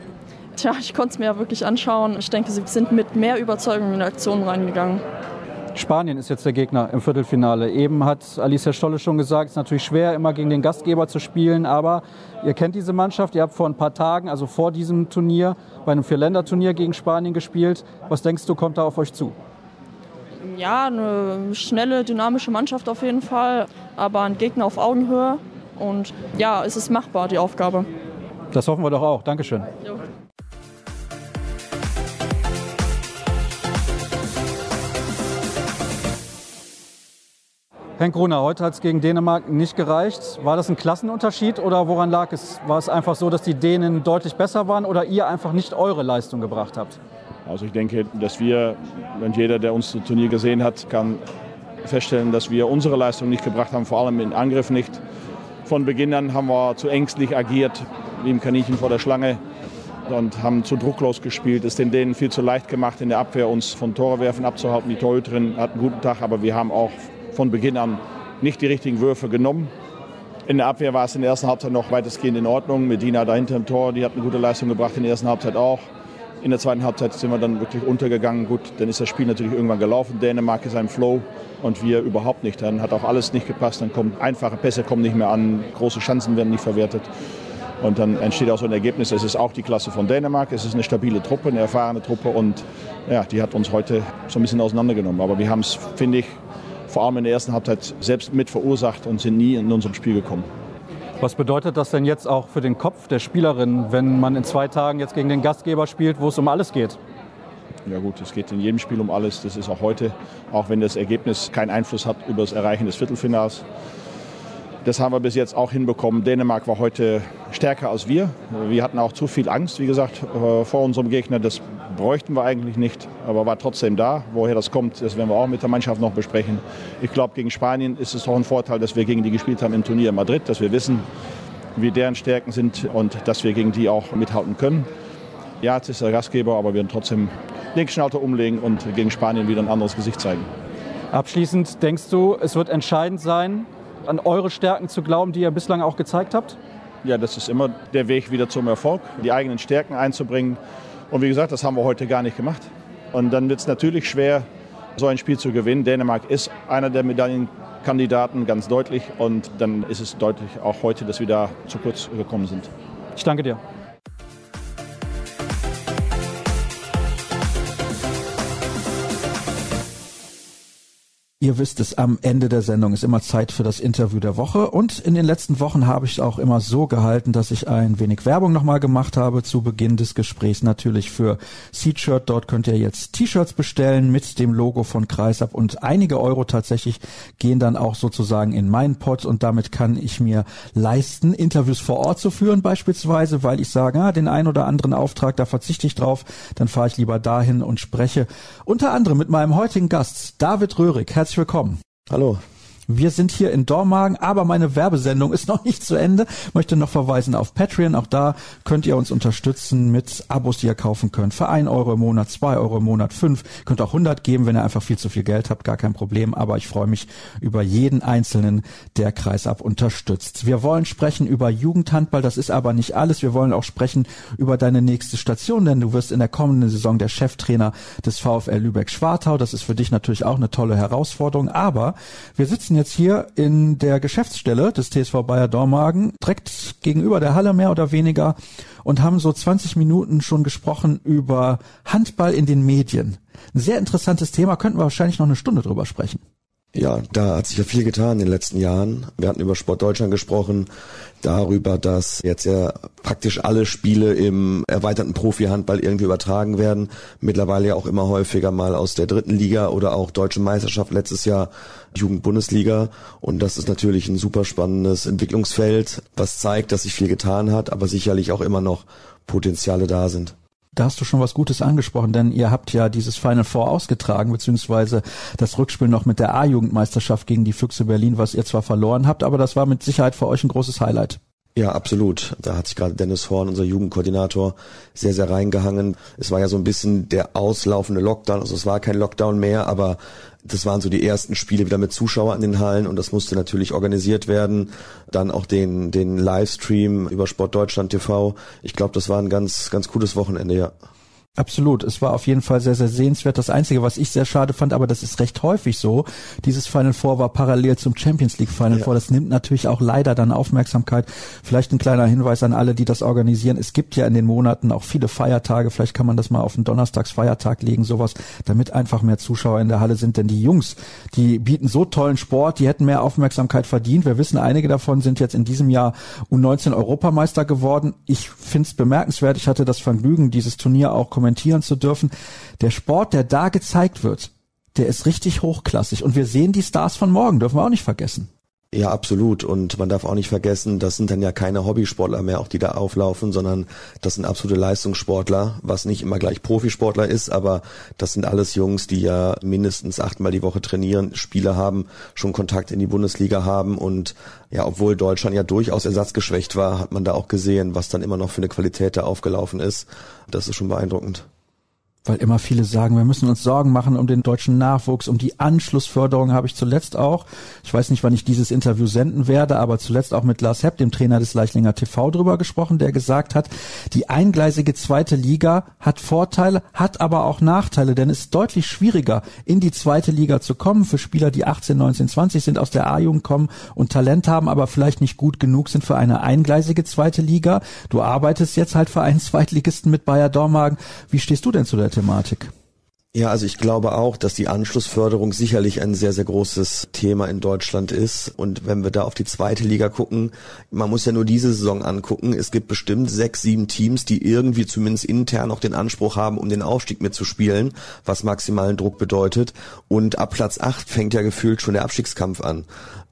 Tja, ich konnte es mir ja wirklich anschauen. Ich denke, sie sind mit mehr Überzeugung in die Aktion reingegangen. Spanien ist jetzt der Gegner im Viertelfinale. Eben hat Alicia Stolle schon gesagt, es ist natürlich schwer, immer gegen den Gastgeber zu spielen, aber ihr kennt diese Mannschaft, ihr habt vor ein paar Tagen, also vor diesem Turnier, bei einem Vierländerturnier gegen Spanien gespielt. Was denkst du, kommt da auf euch zu? Ja, eine schnelle, dynamische Mannschaft auf jeden Fall, aber ein Gegner auf Augenhöhe. Und ja, es ist machbar, die Aufgabe. Das hoffen wir doch auch. Dankeschön. Jo. Henk Gruner, heute hat es gegen Dänemark nicht gereicht. War das ein Klassenunterschied oder woran lag es? War es einfach so, dass die Dänen deutlich besser waren oder ihr einfach nicht eure Leistung gebracht habt? Also ich denke, dass wir, und jeder, der uns das Turnier gesehen hat, kann feststellen, dass wir unsere Leistung nicht gebracht haben, vor allem im Angriff nicht. Von Beginn an haben wir zu ängstlich agiert, wie im Kaninchen vor der Schlange und haben zu drucklos gespielt. Es den Dänen viel zu leicht gemacht, in der Abwehr uns von Torwerfen abzuhalten. Die Torhüterin hat einen guten Tag, aber wir haben auch von Beginn an nicht die richtigen Würfe genommen. In der Abwehr war es in der ersten Halbzeit noch weitestgehend in Ordnung. Medina dahinter im Tor, die hat eine gute Leistung gebracht in der ersten Halbzeit auch. In der zweiten Halbzeit sind wir dann wirklich untergegangen. Gut, dann ist das Spiel natürlich irgendwann gelaufen. Dänemark ist ein Flow und wir überhaupt nicht. Dann hat auch alles nicht gepasst. Dann kommen einfache Pässe kommen nicht mehr an, große Chancen werden nicht verwertet. Und dann entsteht auch so ein Ergebnis. Es ist auch die Klasse von Dänemark. Es ist eine stabile Truppe, eine erfahrene Truppe und ja, die hat uns heute so ein bisschen auseinandergenommen. Aber wir haben es, finde ich, vor allem in der ersten Halbzeit selbst mit verursacht und sind nie in unserem Spiel gekommen. Was bedeutet das denn jetzt auch für den Kopf der Spielerin, wenn man in zwei Tagen jetzt gegen den Gastgeber spielt, wo es um alles geht? Ja gut, es geht in jedem Spiel um alles. Das ist auch heute, auch wenn das Ergebnis keinen Einfluss hat über das Erreichen des Viertelfinals. Das haben wir bis jetzt auch hinbekommen. Dänemark war heute stärker als wir. Wir hatten auch zu viel Angst, wie gesagt, äh, vor unserem Gegner. Das bräuchten wir eigentlich nicht, aber war trotzdem da. Woher das kommt, das werden wir auch mit der Mannschaft noch besprechen. Ich glaube, gegen Spanien ist es doch ein Vorteil, dass wir gegen die gespielt haben im Turnier in Madrid, dass wir wissen, wie deren Stärken sind und dass wir gegen die auch mithalten können. Ja, es ist der Gastgeber, aber wir werden trotzdem den Schnauzer umlegen und gegen Spanien wieder ein anderes Gesicht zeigen. Abschließend denkst du, es wird entscheidend sein, an eure Stärken zu glauben, die ihr bislang auch gezeigt habt? Ja, das ist immer der Weg wieder zum Erfolg, die eigenen Stärken einzubringen. Und wie gesagt, das haben wir heute gar nicht gemacht. Und dann wird es natürlich schwer, so ein Spiel zu gewinnen. Dänemark ist einer der Medaillenkandidaten, ganz deutlich. Und dann ist es deutlich auch heute, dass wir da zu kurz gekommen sind. Ich danke dir. Ihr wisst es, am Ende der Sendung ist immer Zeit für das Interview der Woche. Und in den letzten Wochen habe ich es auch immer so gehalten, dass ich ein wenig Werbung nochmal gemacht habe zu Beginn des Gesprächs. Natürlich für Seatshirt, dort könnt ihr jetzt T-Shirts bestellen mit dem Logo von Kreisab. Und einige Euro tatsächlich gehen dann auch sozusagen in meinen Pot. Und damit kann ich mir leisten, Interviews vor Ort zu führen beispielsweise, weil ich sage, ah, den einen oder anderen Auftrag, da verzichte ich drauf, dann fahre ich lieber dahin und spreche unter anderem mit meinem heutigen Gast, David Röhrig. Herzlich herzlich willkommen. Hallo. Wir sind hier in Dormagen, aber meine Werbesendung ist noch nicht zu Ende. Möchte noch verweisen auf Patreon. Auch da könnt ihr uns unterstützen mit Abos, die ihr kaufen könnt. Für ein Euro im Monat, zwei Euro im Monat, fünf. Könnt auch 100 geben, wenn ihr einfach viel zu viel Geld habt. Gar kein Problem. Aber ich freue mich über jeden Einzelnen, der Kreisab unterstützt. Wir wollen sprechen über Jugendhandball. Das ist aber nicht alles. Wir wollen auch sprechen über deine nächste Station, denn du wirst in der kommenden Saison der Cheftrainer des VfL Lübeck-Schwartau. Das ist für dich natürlich auch eine tolle Herausforderung. Aber wir sitzen jetzt hier in der Geschäftsstelle des TSV Bayer Dormagen, direkt gegenüber der Halle mehr oder weniger und haben so 20 Minuten schon gesprochen über Handball in den Medien. Ein sehr interessantes Thema, könnten wir wahrscheinlich noch eine Stunde drüber sprechen. Ja, da hat sich ja viel getan in den letzten Jahren. Wir hatten über Sport Deutschland gesprochen, darüber, dass jetzt ja praktisch alle Spiele im erweiterten Profi-Handball irgendwie übertragen werden. Mittlerweile ja auch immer häufiger mal aus der dritten Liga oder auch Deutsche Meisterschaft letztes Jahr Jugendbundesliga. Und das ist natürlich ein super spannendes Entwicklungsfeld, was zeigt, dass sich viel getan hat, aber sicherlich auch immer noch Potenziale da sind. Da hast du schon was Gutes angesprochen, denn ihr habt ja dieses Final Four ausgetragen, beziehungsweise das Rückspiel noch mit der A-Jugendmeisterschaft gegen die Füchse Berlin, was ihr zwar verloren habt, aber das war mit Sicherheit für euch ein großes Highlight. Ja, absolut. Da hat sich gerade Dennis Horn, unser Jugendkoordinator, sehr, sehr reingehangen. Es war ja so ein bisschen der auslaufende Lockdown. Also es war kein Lockdown mehr, aber das waren so die ersten Spiele wieder mit Zuschauern in den Hallen und das musste natürlich organisiert werden. Dann auch den, den Livestream über Sport Deutschland TV. Ich glaube, das war ein ganz, ganz cooles Wochenende, ja. Absolut. Es war auf jeden Fall sehr, sehr sehenswert. Das Einzige, was ich sehr schade fand, aber das ist recht häufig so, dieses Final Four war parallel zum Champions League Final ja. Four. Das nimmt natürlich auch leider dann Aufmerksamkeit. Vielleicht ein kleiner Hinweis an alle, die das organisieren. Es gibt ja in den Monaten auch viele Feiertage. Vielleicht kann man das mal auf einen Donnerstagsfeiertag legen, sowas, damit einfach mehr Zuschauer in der Halle sind. Denn die Jungs, die bieten so tollen Sport, die hätten mehr Aufmerksamkeit verdient. Wir wissen, einige davon sind jetzt in diesem Jahr U19 Europameister geworden. Ich finde es bemerkenswert. Ich hatte das Vergnügen, dieses Turnier auch kommentieren zu dürfen. Der Sport, der da gezeigt wird, der ist richtig hochklassig. Und wir sehen die Stars von morgen, dürfen wir auch nicht vergessen. Ja, absolut. Und man darf auch nicht vergessen, das sind dann ja keine Hobbysportler mehr, auch die da auflaufen, sondern das sind absolute Leistungssportler, was nicht immer gleich Profisportler ist, aber das sind alles Jungs, die ja mindestens achtmal die Woche trainieren, Spiele haben, schon Kontakt in die Bundesliga haben und ja, obwohl Deutschland ja durchaus ersatzgeschwächt war, hat man da auch gesehen, was dann immer noch für eine Qualität da aufgelaufen ist. Das ist schon beeindruckend weil immer viele sagen, wir müssen uns Sorgen machen um den deutschen Nachwuchs, um die Anschlussförderung habe ich zuletzt auch, ich weiß nicht, wann ich dieses Interview senden werde, aber zuletzt auch mit Lars Hepp, dem Trainer des Leichlinger TV, drüber gesprochen, der gesagt hat, die eingleisige zweite Liga hat Vorteile, hat aber auch Nachteile, denn es ist deutlich schwieriger, in die zweite Liga zu kommen für Spieler, die 18, 19, 20 sind, aus der A-Jugend kommen und Talent haben, aber vielleicht nicht gut genug sind für eine eingleisige zweite Liga. Du arbeitest jetzt halt für einen Zweitligisten mit Bayer Dormagen. Wie stehst du denn zu der Thematik. Ja, also ich glaube auch, dass die Anschlussförderung sicherlich ein sehr, sehr großes Thema in Deutschland ist. Und wenn wir da auf die zweite Liga gucken, man muss ja nur diese Saison angucken. Es gibt bestimmt sechs, sieben Teams, die irgendwie zumindest intern auch den Anspruch haben, um den Aufstieg mitzuspielen, was maximalen Druck bedeutet. Und ab Platz acht fängt ja gefühlt schon der Abstiegskampf an.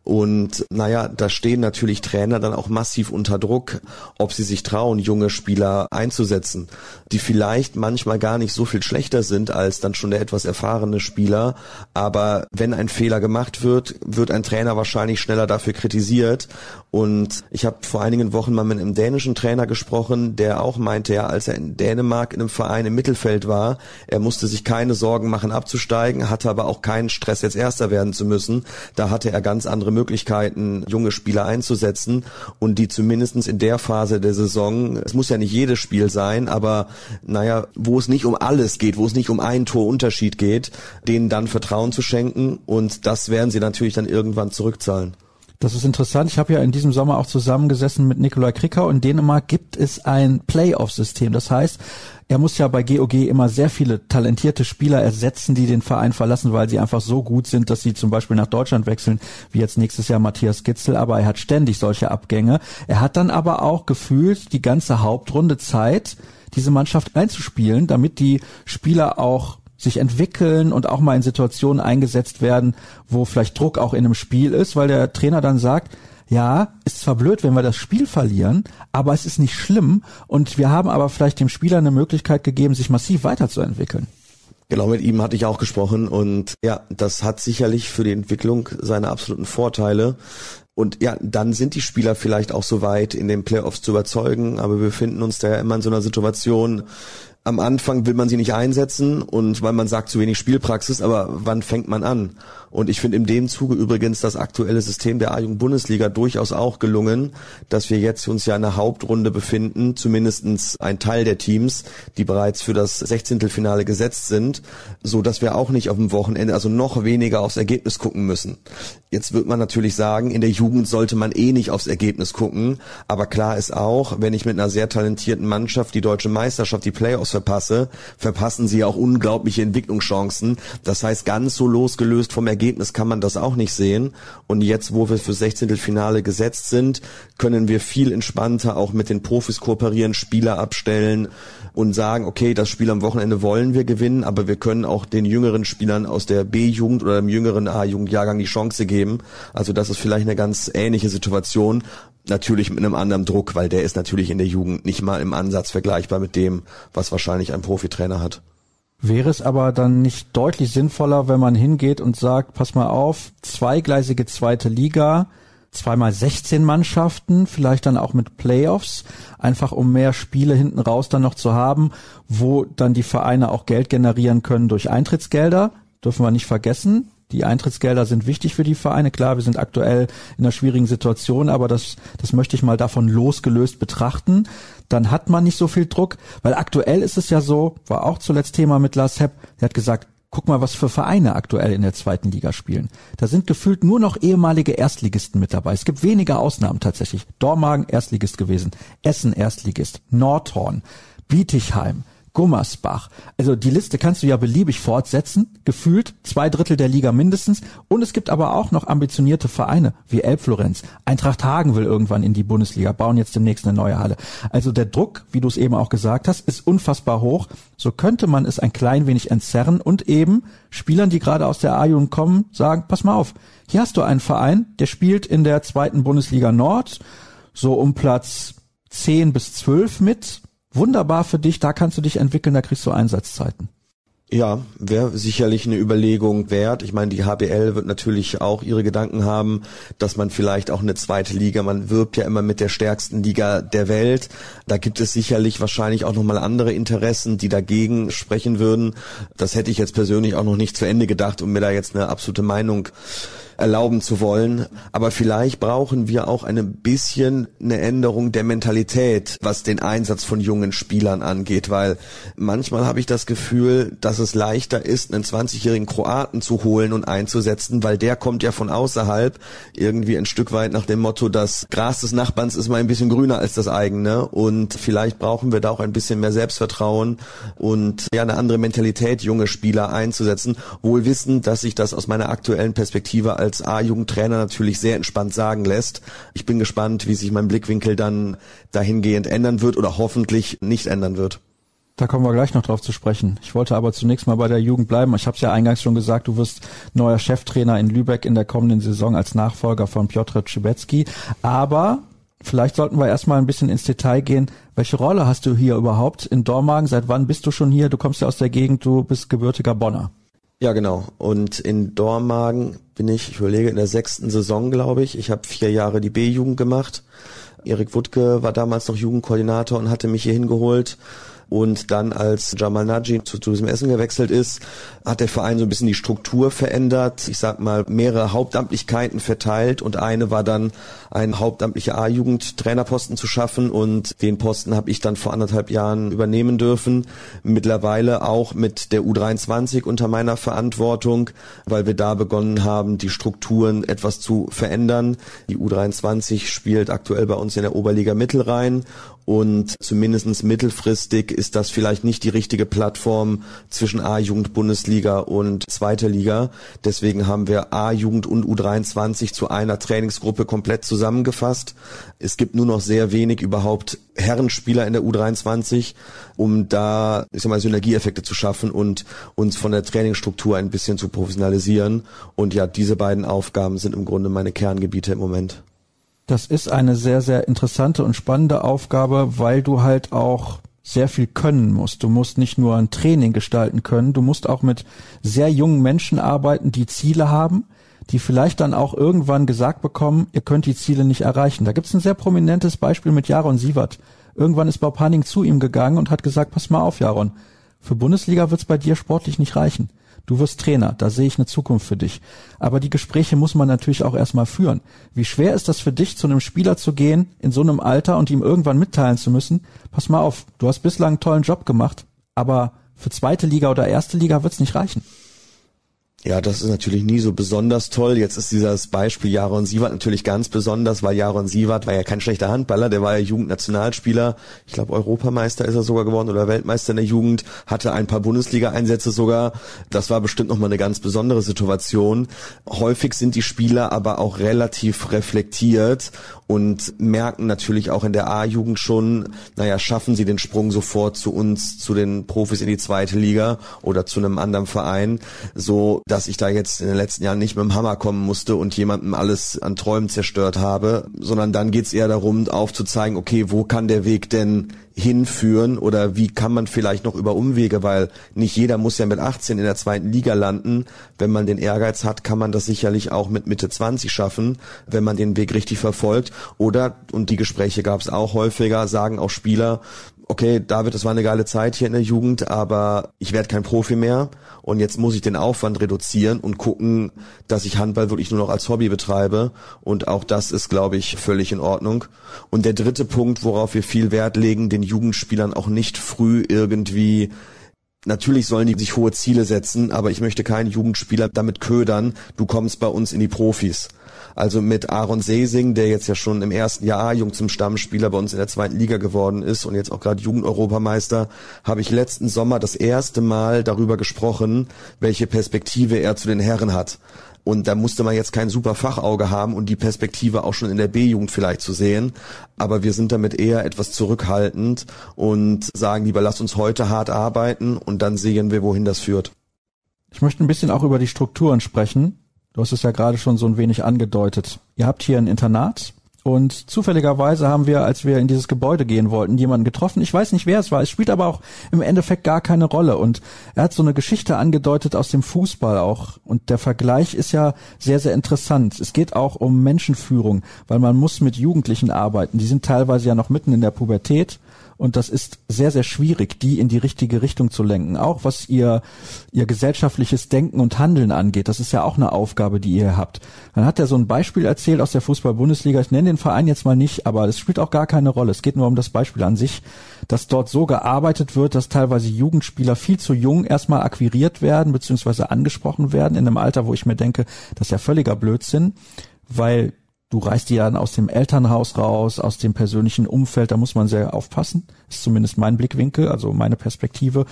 Und naja, da stehen natürlich Trainer dann auch massiv unter Druck, ob sie sich trauen, junge Spieler einzusetzen, die vielleicht manchmal gar nicht so viel schlechter sind als dann schon der etwas erfahrene Spieler. Aber wenn ein Fehler gemacht wird, wird ein Trainer wahrscheinlich schneller dafür kritisiert. Und ich habe vor einigen Wochen mal mit einem dänischen Trainer gesprochen, der auch meinte, ja, als er in Dänemark in einem Verein im Mittelfeld war, er musste sich keine Sorgen machen abzusteigen, hatte aber auch keinen Stress, jetzt Erster werden zu müssen. Da hatte er ganz andere Möglichkeiten, junge Spieler einzusetzen und die zumindestens in der Phase der Saison, es muss ja nicht jedes Spiel sein, aber naja, wo es nicht um alles geht, wo es nicht um einen Torunterschied geht, denen dann Vertrauen zu schenken und das werden sie natürlich dann irgendwann zurückzahlen. Das ist interessant. Ich habe ja in diesem Sommer auch zusammengesessen mit Nikolai Krickau. In Dänemark gibt es ein Playoff-System. Das heißt, er muss ja bei GOG immer sehr viele talentierte Spieler ersetzen, die den Verein verlassen, weil sie einfach so gut sind, dass sie zum Beispiel nach Deutschland wechseln, wie jetzt nächstes Jahr Matthias Gitzel. Aber er hat ständig solche Abgänge. Er hat dann aber auch gefühlt die ganze Hauptrunde Zeit, diese Mannschaft einzuspielen, damit die Spieler auch sich entwickeln und auch mal in Situationen eingesetzt werden, wo vielleicht Druck auch in einem Spiel ist, weil der Trainer dann sagt, ja, ist zwar blöd, wenn wir das Spiel verlieren, aber es ist nicht schlimm und wir haben aber vielleicht dem Spieler eine Möglichkeit gegeben, sich massiv weiterzuentwickeln. Genau, mit ihm hatte ich auch gesprochen und ja, das hat sicherlich für die Entwicklung seine absoluten Vorteile. Und ja, dann sind die Spieler vielleicht auch so weit, in den Playoffs zu überzeugen, aber wir befinden uns da ja immer in so einer Situation, am Anfang will man sie nicht einsetzen und weil man sagt zu wenig Spielpraxis, aber wann fängt man an? Und ich finde in dem Zuge übrigens das aktuelle System der A-Jugend-Bundesliga durchaus auch gelungen, dass wir jetzt uns ja in der Hauptrunde befinden, zumindestens ein Teil der Teams, die bereits für das 16. Finale gesetzt sind, so dass wir auch nicht auf dem Wochenende, also noch weniger aufs Ergebnis gucken müssen. Jetzt wird man natürlich sagen, in der Jugend sollte man eh nicht aufs Ergebnis gucken, aber klar ist auch, wenn ich mit einer sehr talentierten Mannschaft die deutsche Meisterschaft, die Playoffs verpasse, verpassen sie auch unglaubliche Entwicklungschancen. Das heißt, ganz so losgelöst vom Ergebnis kann man das auch nicht sehen. Und jetzt, wo wir für 16. Finale gesetzt sind, können wir viel entspannter auch mit den Profis kooperieren, Spieler abstellen und sagen, okay, das Spiel am Wochenende wollen wir gewinnen, aber wir können auch den jüngeren Spielern aus der B-Jugend oder dem jüngeren A-Jugendjahrgang die Chance geben. Also das ist vielleicht eine ganz ähnliche Situation. Natürlich mit einem anderen Druck, weil der ist natürlich in der Jugend nicht mal im Ansatz vergleichbar mit dem, was wahrscheinlich ein Profitrainer hat. Wäre es aber dann nicht deutlich sinnvoller, wenn man hingeht und sagt, pass mal auf, zweigleisige zweite Liga, zweimal 16 Mannschaften, vielleicht dann auch mit Playoffs, einfach um mehr Spiele hinten raus dann noch zu haben, wo dann die Vereine auch Geld generieren können durch Eintrittsgelder, dürfen wir nicht vergessen. Die Eintrittsgelder sind wichtig für die Vereine. Klar, wir sind aktuell in einer schwierigen Situation, aber das, das möchte ich mal davon losgelöst betrachten. Dann hat man nicht so viel Druck, weil aktuell ist es ja so, war auch zuletzt Thema mit Lars Hepp, der hat gesagt, guck mal, was für Vereine aktuell in der zweiten Liga spielen. Da sind gefühlt nur noch ehemalige Erstligisten mit dabei. Es gibt weniger Ausnahmen tatsächlich. Dormagen Erstligist gewesen, Essen Erstligist, Nordhorn, Bietigheim, Gummersbach. Also die Liste kannst du ja beliebig fortsetzen, gefühlt zwei Drittel der Liga mindestens. Und es gibt aber auch noch ambitionierte Vereine wie Elbflorenz. Eintracht Hagen will irgendwann in die Bundesliga, bauen jetzt demnächst eine neue Halle. Also der Druck, wie du es eben auch gesagt hast, ist unfassbar hoch. So könnte man es ein klein wenig entzerren und eben Spielern, die gerade aus der A-Jugend kommen, sagen, pass mal auf, hier hast du einen Verein, der spielt in der zweiten Bundesliga Nord, so um Platz 10 bis 12 mit, wunderbar für dich, da kannst du dich entwickeln, da kriegst du Einsatzzeiten. Ja, wäre sicherlich eine Überlegung wert. Ich meine, die HBL wird natürlich auch ihre Gedanken haben, dass man vielleicht auch eine zweite Liga, man wirbt ja immer mit der stärksten Liga der Welt. Da gibt es sicherlich wahrscheinlich auch nochmal andere Interessen, die dagegen sprechen würden. Das hätte ich jetzt persönlich auch noch nicht zu Ende gedacht, um mir da jetzt eine absolute Meinung erlauben zu wollen. Aber vielleicht brauchen wir auch ein bisschen eine Änderung der Mentalität, was den Einsatz von jungen Spielern angeht, weil manchmal habe ich das Gefühl, dass es leichter ist, einen 20-jährigen Kroaten zu holen und einzusetzen, weil der kommt ja von außerhalb irgendwie ein Stück weit nach dem Motto, das Gras des Nachbarns ist mal ein bisschen grüner als das eigene. Und vielleicht brauchen wir da auch ein bisschen mehr Selbstvertrauen und ja eine andere Mentalität, junge Spieler einzusetzen, wohl wissen, dass sich das aus meiner aktuellen Perspektive als als A-Jugendtrainer natürlich sehr entspannt sagen lässt. Ich bin gespannt, wie sich mein Blickwinkel dann dahingehend ändern wird oder hoffentlich nicht ändern wird. Da kommen wir gleich noch drauf zu sprechen. Ich wollte aber zunächst mal bei der Jugend bleiben. Ich habe es ja eingangs schon gesagt, du wirst neuer Cheftrainer in Lübeck in der kommenden Saison als Nachfolger von Piotr Czibecki. Aber vielleicht sollten wir erstmal ein bisschen ins Detail gehen. Welche Rolle hast du hier überhaupt in Dormagen? Seit wann bist du schon hier? Du kommst ja aus der Gegend, du bist gebürtiger Bonner. Ja, genau. Und in Dormagen bin ich, ich überlege, in der sechsten Saison, glaube ich. Ich habe vier Jahre die B-Jugend gemacht. Erik Wuttke war damals noch Jugendkoordinator und hatte mich hier hingeholt. Und dann als Jamal Naji zu Tourism Essen gewechselt ist, hat der Verein so ein bisschen die Struktur verändert. Ich sag mal, mehrere Hauptamtlichkeiten verteilt und eine war dann ein hauptamtlicher A-Jugend-Trainerposten zu schaffen und den Posten habe ich dann vor anderthalb Jahren übernehmen dürfen. Mittlerweile auch mit der U23 unter meiner Verantwortung, weil wir da begonnen haben, die Strukturen etwas zu verändern. Die U23 spielt aktuell bei uns in der Oberliga Mittelrhein und zumindestens mittelfristig ist das vielleicht nicht die richtige Plattform zwischen A-Jugend Bundesliga und zweiter Liga. Deswegen haben wir A-Jugend und U23 zu einer Trainingsgruppe komplett zusammengefasst. Es gibt nur noch sehr wenig überhaupt Herrenspieler in der U23, um da ich sag mal, Synergieeffekte zu schaffen und uns von der Trainingsstruktur ein bisschen zu professionalisieren. Und ja, diese beiden Aufgaben sind im Grunde meine Kerngebiete im Moment. Das ist eine sehr, sehr interessante und spannende Aufgabe, weil du halt auch sehr viel können musst. Du musst nicht nur ein Training gestalten können, du musst auch mit sehr jungen Menschen arbeiten, die Ziele haben, die vielleicht dann auch irgendwann gesagt bekommen, ihr könnt die Ziele nicht erreichen. Da gibt's ein sehr prominentes Beispiel mit Jaron Sievert. Irgendwann ist Bob Hanning zu ihm gegangen und hat gesagt, pass mal auf, Jaron, für Bundesliga wird's bei dir sportlich nicht reichen. Du wirst Trainer, da sehe ich eine Zukunft für dich. Aber die Gespräche muss man natürlich auch erstmal führen. Wie schwer ist das für dich, zu einem Spieler zu gehen in so einem Alter und ihm irgendwann mitteilen zu müssen, pass mal auf, du hast bislang einen tollen Job gemacht, aber für zweite Liga oder erste Liga wird's nicht reichen. Ja, das ist natürlich nie so besonders toll. Jetzt ist dieses Beispiel Jaron Sievert natürlich ganz besonders, weil Jaron Sievert war ja kein schlechter Handballer, der war ja Jugendnationalspieler. Ich glaube, Europameister ist er sogar geworden oder Weltmeister in der Jugend, hatte ein paar Bundesliga-Einsätze sogar. Das war bestimmt nochmal eine ganz besondere Situation. Häufig sind die Spieler aber auch relativ reflektiert und merken natürlich auch in der A-Jugend schon, naja, schaffen sie den Sprung sofort zu uns, zu den Profis in die zweite Liga oder zu einem anderen Verein, so dass ich da jetzt in den letzten Jahren nicht mit dem Hammer kommen musste und jemandem alles an Träumen zerstört habe, sondern dann geht's eher darum, aufzuzeigen, okay, wo kann der Weg denn hinführen oder wie kann man vielleicht noch über Umwege, weil nicht jeder muss ja mit 18 in der zweiten Liga landen. Wenn man den Ehrgeiz hat, kann man das sicherlich auch mit Mitte 20 schaffen, wenn man den Weg richtig verfolgt. Oder, und die Gespräche gab es auch häufiger, sagen auch Spieler, okay, David, das war eine geile Zeit hier in der Jugend, aber ich werde kein Profi mehr und jetzt muss ich den Aufwand reduzieren und gucken, dass ich Handball wirklich nur noch als Hobby betreibe und auch das ist, glaube ich, völlig in Ordnung. Und der dritte Punkt, worauf wir viel Wert legen, den Jugendspielern auch nicht früh irgendwie Natürlich sollen die sich hohe Ziele setzen, aber ich möchte keinen Jugendspieler damit ködern, du kommst bei uns in die Profis. Also mit Aaron Sesing, der jetzt ja schon im ersten Jahr jung zum Stammspieler bei uns in der zweiten Liga geworden ist und jetzt auch gerade Jugendeuropameister, habe ich letzten Sommer das erste Mal darüber gesprochen, welche Perspektive er zu den Herren hat. Und da musste man jetzt kein super Fachauge haben und die Perspektive auch schon in der B-Jugend vielleicht zu sehen. Aber wir sind damit eher etwas zurückhaltend und sagen lieber, lass uns heute hart arbeiten und dann sehen wir, wohin das führt. Ich möchte ein bisschen auch über die Strukturen sprechen. Du hast es ja gerade schon so ein wenig angedeutet. Ihr habt hier ein Internat und zufälligerweise haben wir, als wir in dieses Gebäude gehen wollten, jemanden getroffen. Ich weiß nicht, wer es war. Es spielt aber auch im Endeffekt gar keine Rolle. Und er hat so eine Geschichte angedeutet aus dem Fußball auch. Und der Vergleich ist ja sehr, sehr interessant. Es geht auch um Menschenführung, weil man muss mit Jugendlichen arbeiten. Die sind teilweise ja noch mitten in der Pubertät und das ist sehr, sehr schwierig, die in die richtige Richtung zu lenken. Auch was ihr, ihr gesellschaftliches Denken und Handeln angeht. Das ist ja auch eine Aufgabe, die ihr habt. Dann hat er so ein Beispiel erzählt aus der Fußball-Bundesliga. Ich nenne den Verein jetzt mal nicht, aber es spielt auch gar keine Rolle. Es geht nur um das Beispiel an sich, dass dort so gearbeitet wird, dass teilweise Jugendspieler viel zu jung erstmal akquiriert werden, beziehungsweise angesprochen werden in einem Alter, wo ich mir denke, das ist ja völliger Blödsinn, weil du reißt die dann aus dem Elternhaus raus, aus dem persönlichen Umfeld, da muss man sehr aufpassen. Ist zumindest mein Blickwinkel, also meine Perspektive.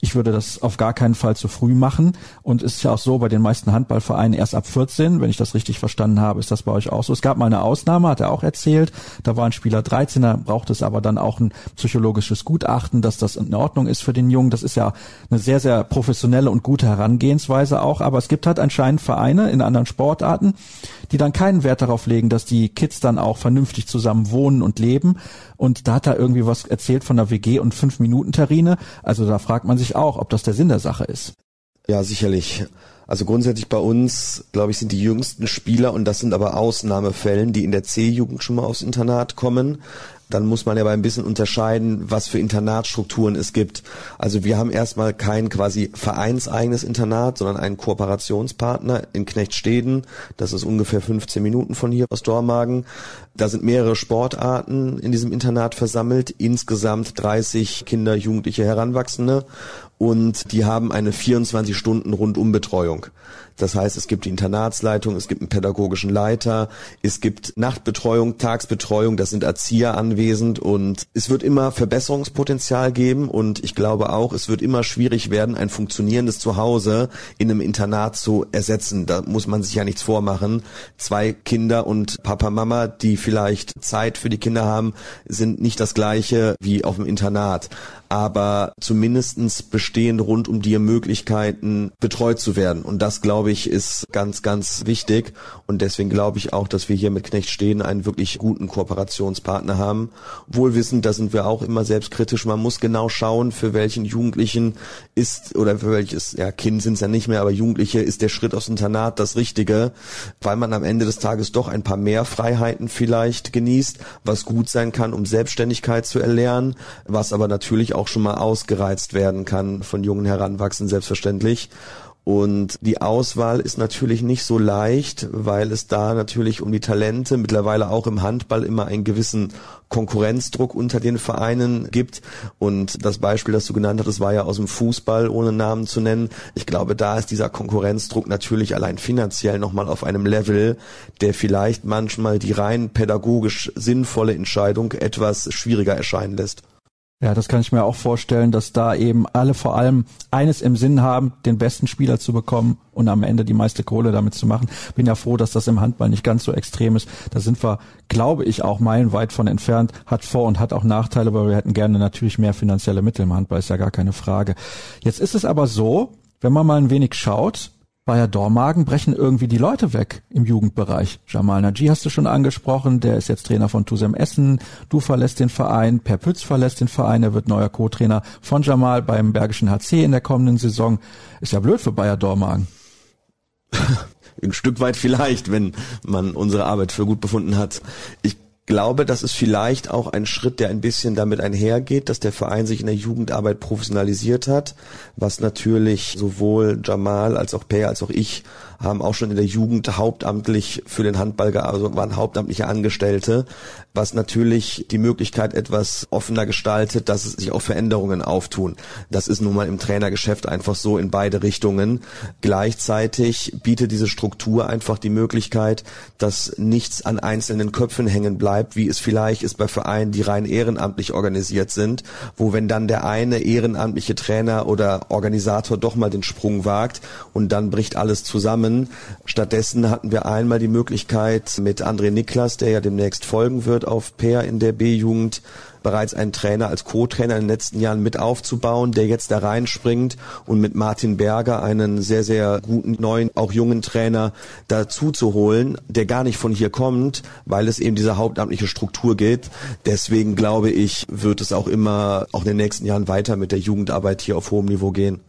Ich würde das auf gar keinen Fall zu früh machen. Und ist ja auch so, bei den meisten Handballvereinen erst ab 14, wenn ich das richtig verstanden habe, ist das bei euch auch so. Es gab mal eine Ausnahme, hat er auch erzählt. Da war ein Spieler 13, da braucht es aber dann auch ein psychologisches Gutachten, dass das in Ordnung ist für den Jungen. Das ist ja eine sehr, sehr professionelle und gute Herangehensweise auch. Aber es gibt halt anscheinend Vereine in anderen Sportarten, die dann keinen Wert darauf legen, dass die Kids dann auch vernünftig zusammen wohnen und leben. Und da hat er irgendwie was erzählt von der WG und fünf Minuten Terrine. Also da fragt man sich auch, ob das der Sinn der Sache ist. Ja, sicherlich. Also grundsätzlich bei uns, glaube ich, sind die jüngsten Spieler, und das sind aber Ausnahmefällen, die in der C-Jugend schon mal aufs Internat kommen. dann muss man ja aber ein bisschen unterscheiden, was für Internatsstrukturen es gibt. Also wir haben erstmal kein quasi vereinseigenes Internat, sondern einen Kooperationspartner in Knechtsteden. Das ist ungefähr 15 Minuten von hier aus Dormagen. Da sind mehrere Sportarten in diesem Internat versammelt, insgesamt 30 Kinder, Jugendliche, Heranwachsende und die haben eine 24 Stunden Rundumbetreuung. Das heißt, es gibt die Internatsleitung, es gibt einen pädagogischen Leiter, es gibt Nachtbetreuung, Tagsbetreuung, das sind Erzieher anwesend und es wird immer Verbesserungspotenzial geben und ich glaube auch, es wird immer schwierig werden, ein funktionierendes Zuhause in einem Internat zu ersetzen. Da muss man sich ja nichts vormachen. Zwei Kinder und Papa, Mama, die vielleicht Zeit für die Kinder haben, sind nicht das gleiche wie auf dem Internat aber zumindestens bestehen rund um die Möglichkeiten, betreut zu werden. Und das, glaube ich, ist ganz, ganz wichtig. Und deswegen glaube ich auch, dass wir hier mit Knecht stehen einen wirklich guten Kooperationspartner haben. Wohl wissend, da sind wir auch immer selbstkritisch. Man muss genau schauen, für welchen Jugendlichen ist, oder für welches, ja, Kind sind es ja nicht mehr, aber Jugendliche ist der Schritt aufs Internat das Richtige, weil man am Ende des Tages doch ein paar mehr Freiheiten vielleicht genießt, was gut sein kann, um Selbstständigkeit zu erlernen, was aber natürlich auch auch schon mal ausgereizt werden kann von jungen Heranwachsenden selbstverständlich. Und die Auswahl ist natürlich nicht so leicht, weil es da natürlich um die Talente mittlerweile auch im Handball immer einen gewissen Konkurrenzdruck unter den Vereinen gibt. Und das Beispiel, das du genannt hattest, war ja aus dem Fußball, ohne Namen zu nennen. Ich glaube, da ist dieser Konkurrenzdruck natürlich allein finanziell nochmal auf einem Level, der vielleicht manchmal die rein pädagogisch sinnvolle Entscheidung etwas schwieriger erscheinen lässt. Ja, das kann ich mir auch vorstellen, dass da eben alle vor allem eines im Sinn haben, den besten Spieler zu bekommen und am Ende die meiste Kohle damit zu machen. Bin ja froh, dass das im Handball nicht ganz so extrem ist. Da sind wir, glaube ich, auch meilenweit von entfernt. Hat Vor- und hat auch Nachteile, weil wir hätten gerne natürlich mehr finanzielle Mittel im Handball, ist ja gar keine Frage. Jetzt ist es aber so, wenn man mal ein wenig schaut, Bayer Dormagen brechen irgendwie die Leute weg im Jugendbereich. Jamal Naji hast du schon angesprochen, der ist jetzt Trainer von Tusem Essen. Du verlässt den Verein, Per Pütz verlässt den Verein, er wird neuer Co-Trainer von Jamal beim Bergischen HC in der kommenden Saison. Ist ja blöd für Bayer Dormagen. Ein Stück weit vielleicht, wenn man unsere Arbeit für gut befunden hat. Ich glaube, das ist vielleicht auch ein Schritt, der ein bisschen damit einhergeht, dass der Verein sich in der Jugendarbeit professionalisiert hat, was natürlich sowohl Jamal als auch Per als auch ich haben auch schon in der Jugend hauptamtlich für den Handball also waren hauptamtliche Angestellte, was natürlich die Möglichkeit etwas offener gestaltet, dass es sich auch Veränderungen auftun. Das ist nun mal im Trainergeschäft einfach so in beide Richtungen. Gleichzeitig bietet diese Struktur einfach die Möglichkeit, dass nichts an einzelnen Köpfen hängen bleibt, wie es vielleicht ist bei Vereinen, die rein ehrenamtlich organisiert sind, wo wenn dann der eine ehrenamtliche Trainer oder Organisator doch mal den Sprung wagt und dann bricht alles zusammen, können. Stattdessen hatten wir einmal die Möglichkeit mit André Niklas, der ja demnächst folgen wird auf Peer in der B-Jugend, bereits einen Trainer als Co-Trainer in den letzten Jahren mit aufzubauen, der jetzt da reinspringt und mit Martin Berger einen sehr, sehr guten neuen, auch jungen Trainer dazu zu holen, der gar nicht von hier kommt, weil es eben diese hauptamtliche Struktur gibt. Deswegen glaube ich, wird es auch immer, auch in den nächsten Jahren weiter mit der Jugendarbeit hier auf hohem Niveau gehen.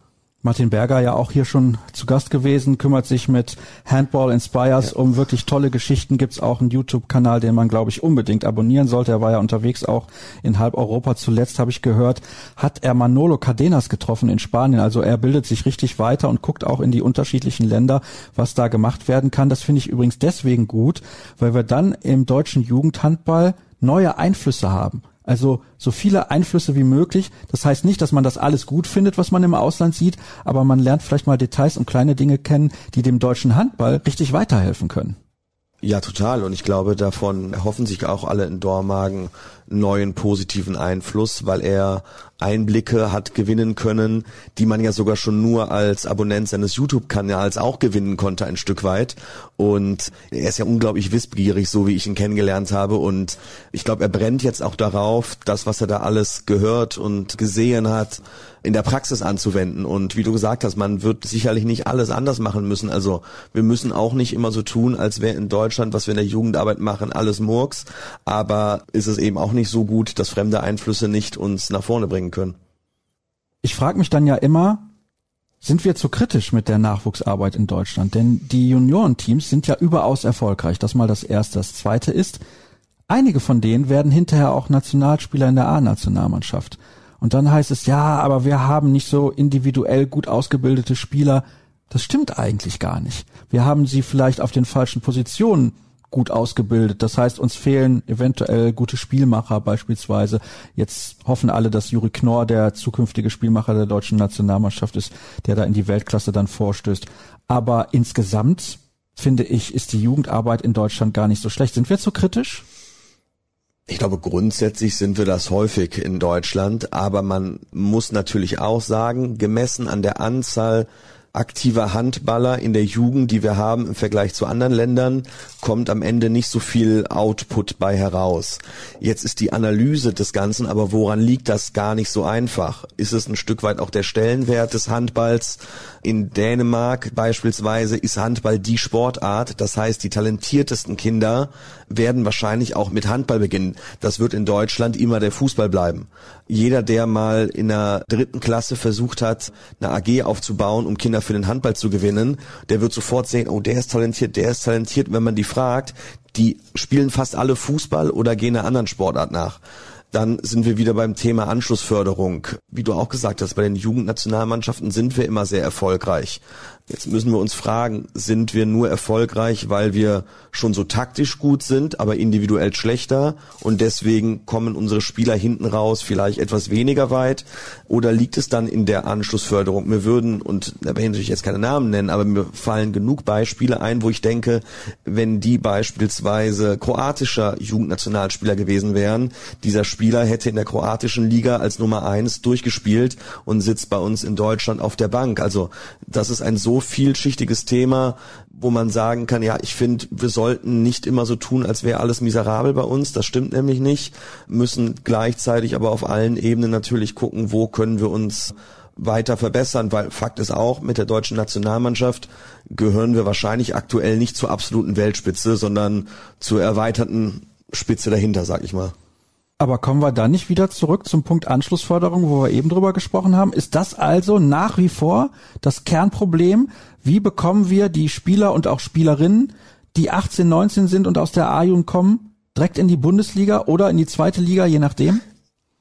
Martin Berger ja auch hier schon zu Gast gewesen, kümmert sich mit Handball Inspires ja. um wirklich tolle Geschichten. Gibt's auch einen YouTube-Kanal, den man, glaube ich, unbedingt abonnieren sollte. Er war ja unterwegs auch in halb Europa. Zuletzt habe ich gehört, hat er Manolo Cadenas getroffen in Spanien. Also er bildet sich richtig weiter und guckt auch in die unterschiedlichen Länder, was da gemacht werden kann. Das finde ich übrigens deswegen gut, weil wir dann im deutschen Jugendhandball neue Einflüsse haben. Also so viele Einflüsse wie möglich. Das heißt nicht, dass man das alles gut findet, was man im Ausland sieht, aber man lernt vielleicht mal Details und kleine Dinge kennen, die dem deutschen Handball richtig weiterhelfen können. Ja, total. Und ich glaube, davon erhoffen sich auch alle in Dormagen neuen positiven Einfluss, weil er Einblicke hat gewinnen können, die man ja sogar schon nur als Abonnent seines YouTube-Kanals auch gewinnen konnte, ein Stück weit. Und er ist ja unglaublich wissbegierig, so wie ich ihn kennengelernt habe. Und ich glaube, er brennt jetzt auch darauf, das, was er da alles gehört und gesehen hat, in der Praxis anzuwenden. Und wie du gesagt hast, man wird sicherlich nicht alles anders machen müssen. Also wir müssen auch nicht immer so tun, als wäre in Deutschland, was wir in der Jugendarbeit machen, alles Murks. Aber ist es eben auch nicht so gut, dass fremde Einflüsse nicht uns nach vorne bringen können. Ich frage mich dann ja immer, sind wir zu kritisch mit der Nachwuchsarbeit in Deutschland? Denn die Juniorenteams sind ja überaus erfolgreich. Das mal das Erste. Das Zweite ist, einige von denen werden hinterher auch Nationalspieler in der A-Nationalmannschaft. Und dann heißt es, ja, aber wir haben nicht so individuell gut ausgebildete Spieler. Das stimmt eigentlich gar nicht. Wir haben sie vielleicht auf den falschen Positionen gut ausgebildet. Das heißt, uns fehlen eventuell gute Spielmacher beispielsweise. Jetzt hoffen alle, dass Juri Knorr der zukünftige Spielmacher der deutschen Nationalmannschaft ist, der da in die Weltklasse dann vorstößt. Aber insgesamt finde ich, ist die Jugendarbeit in Deutschland gar nicht so schlecht. Sind wir zu kritisch? Ich glaube, grundsätzlich sind wir das häufig in Deutschland, aber man muss natürlich auch sagen, gemessen an der Anzahl aktiver Handballer in der Jugend, die wir haben im Vergleich zu anderen Ländern, kommt am Ende nicht so viel Output bei heraus. Jetzt ist die Analyse des Ganzen, aber woran liegt das gar nicht so einfach? Ist es ein Stück weit auch der Stellenwert des Handballs? In Dänemark beispielsweise ist Handball die Sportart. Das heißt, die talentiertesten Kinder werden wahrscheinlich auch mit Handball beginnen. Das wird in Deutschland immer der Fußball bleiben. Jeder, der mal in der dritten Klasse versucht hat, eine AG aufzubauen, um Kinder für den Handball zu gewinnen, der wird sofort sehen, oh, der ist talentiert, der ist talentiert. Wenn man die fragt, die spielen fast alle Fußball oder gehen einer anderen Sportart nach. Dann sind wir wieder beim Thema Anschlussförderung. Wie du auch gesagt hast, bei den Jugendnationalmannschaften sind wir immer sehr erfolgreich. Jetzt müssen wir uns fragen, sind wir nur erfolgreich, weil wir schon so taktisch gut sind, aber individuell schlechter und deswegen kommen unsere Spieler hinten raus vielleicht etwas weniger weit? Oder liegt es dann in der Anschlussförderung? Mir würden, und da werde ich natürlich jetzt keine Namen nennen, aber mir fallen genug Beispiele ein, wo ich denke, wenn die beispielsweise kroatischer Jugendnationalspieler gewesen wären, dieser Spieler hätte in der kroatischen Liga als Nummer eins durchgespielt und sitzt bei uns in Deutschland auf der Bank. Also das ist ein so vielschichtiges Thema, wo man sagen kann, ja, ich finde, wir sollten nicht immer so tun, als wäre alles miserabel bei uns. Das stimmt nämlich nicht. Müssen gleichzeitig aber auf allen Ebenen natürlich gucken, wo können wir uns weiter verbessern, weil Fakt ist auch, mit der deutschen Nationalmannschaft gehören wir wahrscheinlich aktuell nicht zur absoluten Weltspitze, sondern zur erweiterten Spitze dahinter, sag ich mal. Aber kommen wir da nicht wieder zurück zum Punkt Anschlussförderung, wo wir eben drüber gesprochen haben? Ist das also nach wie vor das Kernproblem? Wie bekommen wir die Spieler und auch Spielerinnen, die 18, 19 sind und aus der A-Jugend kommen, direkt in die Bundesliga oder in die zweite Liga, je nachdem?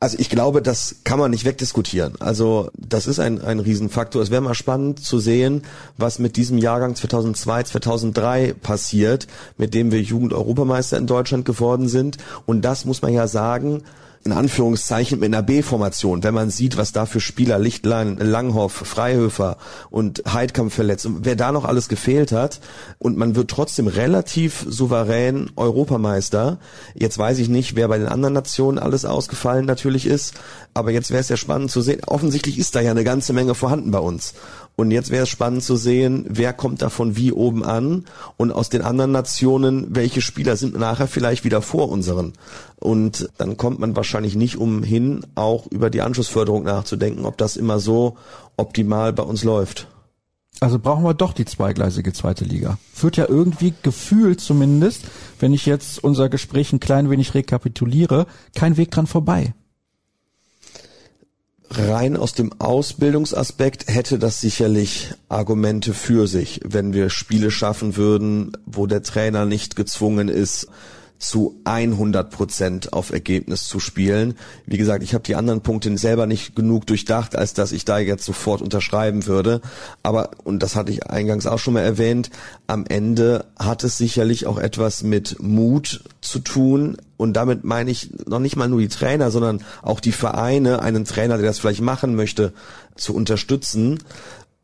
Also ich glaube, das kann man nicht wegdiskutieren. Also das ist ein, ein Riesenfaktor. Es wäre mal spannend zu sehen, was mit diesem Jahrgang 2002, 2003 passiert, mit dem wir Jugend-Europameister in Deutschland geworden sind. Und das muss man ja sagen, in Anführungszeichen mit einer B-Formation, wenn man sieht, was da für Spieler Lichtlein, Langhoff, Freihöfer und Heidkamp verletzt und wer da noch alles gefehlt hat und man wird trotzdem relativ souverän Europameister. Jetzt weiß ich nicht, wer bei den anderen Nationen alles ausgefallen natürlich ist, aber jetzt wäre es ja spannend zu sehen. Offensichtlich ist da ja eine ganze Menge vorhanden bei uns. Und jetzt wäre es spannend zu sehen, wer kommt davon wie oben an und aus den anderen Nationen, welche Spieler sind nachher vielleicht wieder vor unseren. Und dann kommt man wahrscheinlich nicht umhin, auch über die Anschlussförderung nachzudenken, ob das immer so optimal bei uns läuft. Also brauchen wir doch die zweigleisige zweite Liga. Führt ja irgendwie gefühlt zumindest, wenn ich jetzt unser Gespräch ein klein wenig rekapituliere, kein Weg dran vorbei rein aus dem Ausbildungsaspekt hätte das sicherlich Argumente für sich, wenn wir Spiele schaffen würden, wo der Trainer nicht gezwungen ist, zu 100 Prozent auf Ergebnis zu spielen. Wie gesagt, ich habe die anderen Punkte selber nicht genug durchdacht, als dass ich da jetzt sofort unterschreiben würde. Aber, und das hatte ich eingangs auch schon mal erwähnt, am Ende hat es sicherlich auch etwas mit Mut zu tun. Und damit meine ich noch nicht mal nur die Trainer, sondern auch die Vereine, einen Trainer, der das vielleicht machen möchte, zu unterstützen.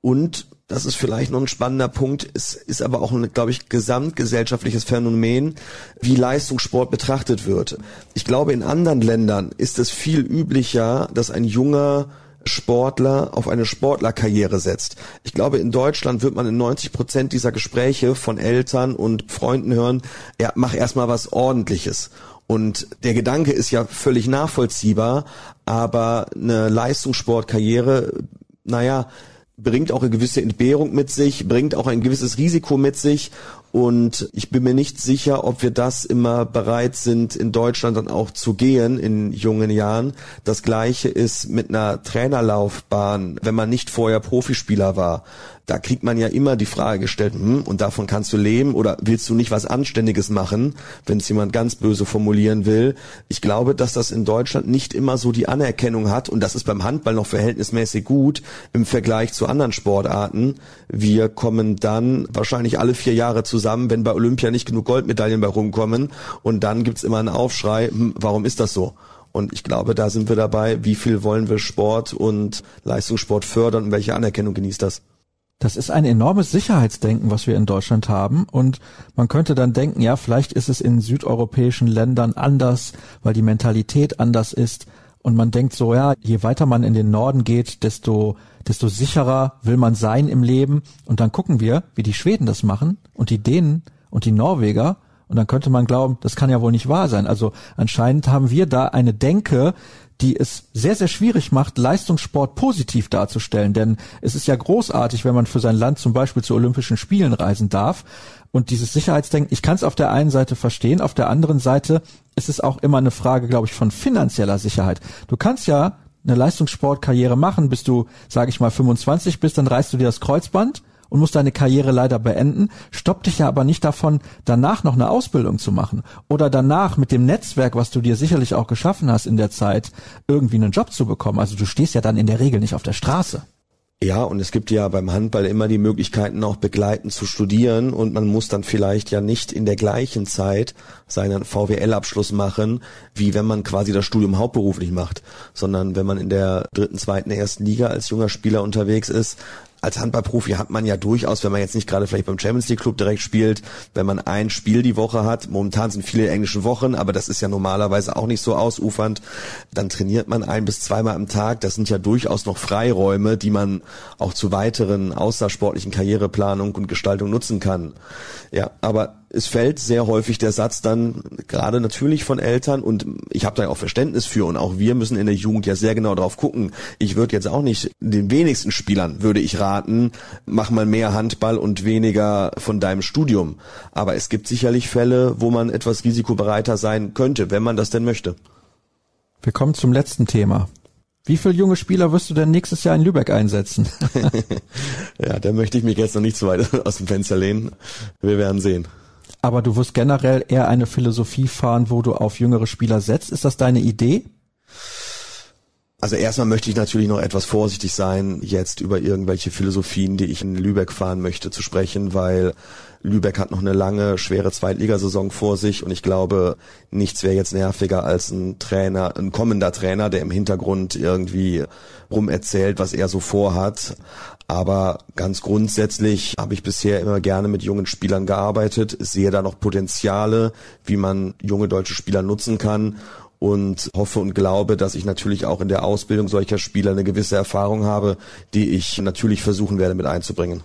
Und das ist vielleicht noch ein spannender Punkt, es ist aber auch ein, glaube ich, gesamtgesellschaftliches Phänomen, wie Leistungssport betrachtet wird. Ich glaube, in anderen Ländern ist es viel üblicher, dass ein junger Sportler auf eine Sportlerkarriere setzt. Ich glaube, in Deutschland wird man in 90 Prozent dieser Gespräche von Eltern und Freunden hören, ja, mach erstmal was ordentliches. Und der Gedanke ist ja völlig nachvollziehbar, aber eine Leistungssportkarriere, naja, bringt auch eine gewisse Entbehrung mit sich, bringt auch ein gewisses Risiko mit sich. Und ich bin mir nicht sicher, ob wir das immer bereit sind, in Deutschland dann auch zu gehen in jungen Jahren. Das gleiche ist mit einer Trainerlaufbahn, wenn man nicht vorher Profispieler war. da kriegt man ja immer die Frage gestellt, hm, und davon kannst du leben oder willst du nicht was Anständiges machen, wenn es jemand ganz böse formulieren will. Ich glaube, dass das in Deutschland nicht immer so die Anerkennung hat und das ist beim Handball noch verhältnismäßig gut im Vergleich zu anderen Sportarten. Wir kommen dann wahrscheinlich alle vier Jahre zusammen, wenn bei Olympia nicht genug Goldmedaillen bei rumkommen und dann gibt's immer einen Aufschrei, hm, warum ist das so? Und ich glaube, da sind wir dabei, wie viel wollen wir Sport und Leistungssport fördern und welche Anerkennung genießt das? Das ist ein enormes Sicherheitsdenken, was wir in Deutschland haben. Und man könnte dann denken, ja, vielleicht ist es in südeuropäischen Ländern anders, weil die Mentalität anders ist. Und man denkt so, ja, je weiter man in den Norden geht, desto, desto sicherer will man sein im Leben. Und dann gucken wir, wie die Schweden das machen und die Dänen und die Norweger. Und dann könnte man glauben, das kann ja wohl nicht wahr sein. Also anscheinend haben wir da eine Denke, die es sehr, sehr schwierig macht, Leistungssport positiv darzustellen. Denn es ist ja großartig, wenn man für sein Land zum Beispiel zu Olympischen Spielen reisen darf. Und dieses Sicherheitsdenken, ich kann es auf der einen Seite verstehen, auf der anderen Seite ist es auch immer eine Frage, glaube ich, von finanzieller Sicherheit. Du kannst ja eine Leistungssportkarriere machen, bis du, sage ich mal, 25 bist, dann reißt du dir das Kreuzband und musst deine Karriere leider beenden, stoppt dich ja aber nicht davon, danach noch eine Ausbildung zu machen oder danach mit dem Netzwerk, was du dir sicherlich auch geschaffen hast in der Zeit, irgendwie einen Job zu bekommen. Also du stehst ja dann in der Regel nicht auf der Straße. Ja, und es gibt ja beim Handball immer die Möglichkeiten, auch begleitend zu studieren und man muss dann vielleicht ja nicht in der gleichen Zeit seinen VWL-Abschluss machen, wie wenn man quasi das Studium hauptberuflich macht, sondern wenn man in der dritten, zweiten, ersten Liga als junger Spieler unterwegs ist, als Handballprofi hat man ja durchaus, wenn man jetzt nicht gerade vielleicht beim Champions League Club direkt spielt, wenn man ein Spiel die Woche hat, momentan sind viele englische Wochen, aber das ist ja normalerweise auch nicht so ausufernd, dann trainiert man ein bis zweimal am Tag. Das sind ja durchaus noch Freiräume, die man auch zu weiteren außersportlichen Karriereplanung und Gestaltung nutzen kann. Ja, aber es fällt sehr häufig der Satz dann gerade natürlich von Eltern und ich habe da auch Verständnis für und auch wir müssen in der Jugend ja sehr genau drauf gucken. Ich würde jetzt auch nicht den wenigsten Spielern würde ich raten, mach mal mehr Handball und weniger von deinem Studium. Aber es gibt sicherlich Fälle, wo man etwas risikobereiter sein könnte, wenn man das denn möchte. Wir kommen zum letzten Thema. Wie viele junge Spieler wirst du denn nächstes Jahr in Lübeck einsetzen? ja, da möchte ich mich jetzt noch nicht so weit aus dem Fenster lehnen. Wir werden sehen aber du wirst generell eher eine Philosophie fahren, wo du auf jüngere Spieler setzt. Ist das deine Idee? Also erstmal möchte ich natürlich noch etwas vorsichtig sein, jetzt über irgendwelche Philosophien, die ich in Lübeck fahren möchte, zu sprechen, weil Lübeck hat noch eine lange, schwere Zweitligasaison vor sich und ich glaube, nichts wäre jetzt nerviger als ein Trainer, ein kommender Trainer, der im Hintergrund irgendwie rumerzählt, was er so vorhat. Aber ganz grundsätzlich habe ich bisher immer gerne mit jungen Spielern gearbeitet, sehe da noch Potenziale, wie man junge deutsche Spieler nutzen kann und hoffe und glaube, dass ich natürlich auch in der Ausbildung solcher Spieler eine gewisse Erfahrung habe, die ich natürlich versuchen werde mit einzubringen.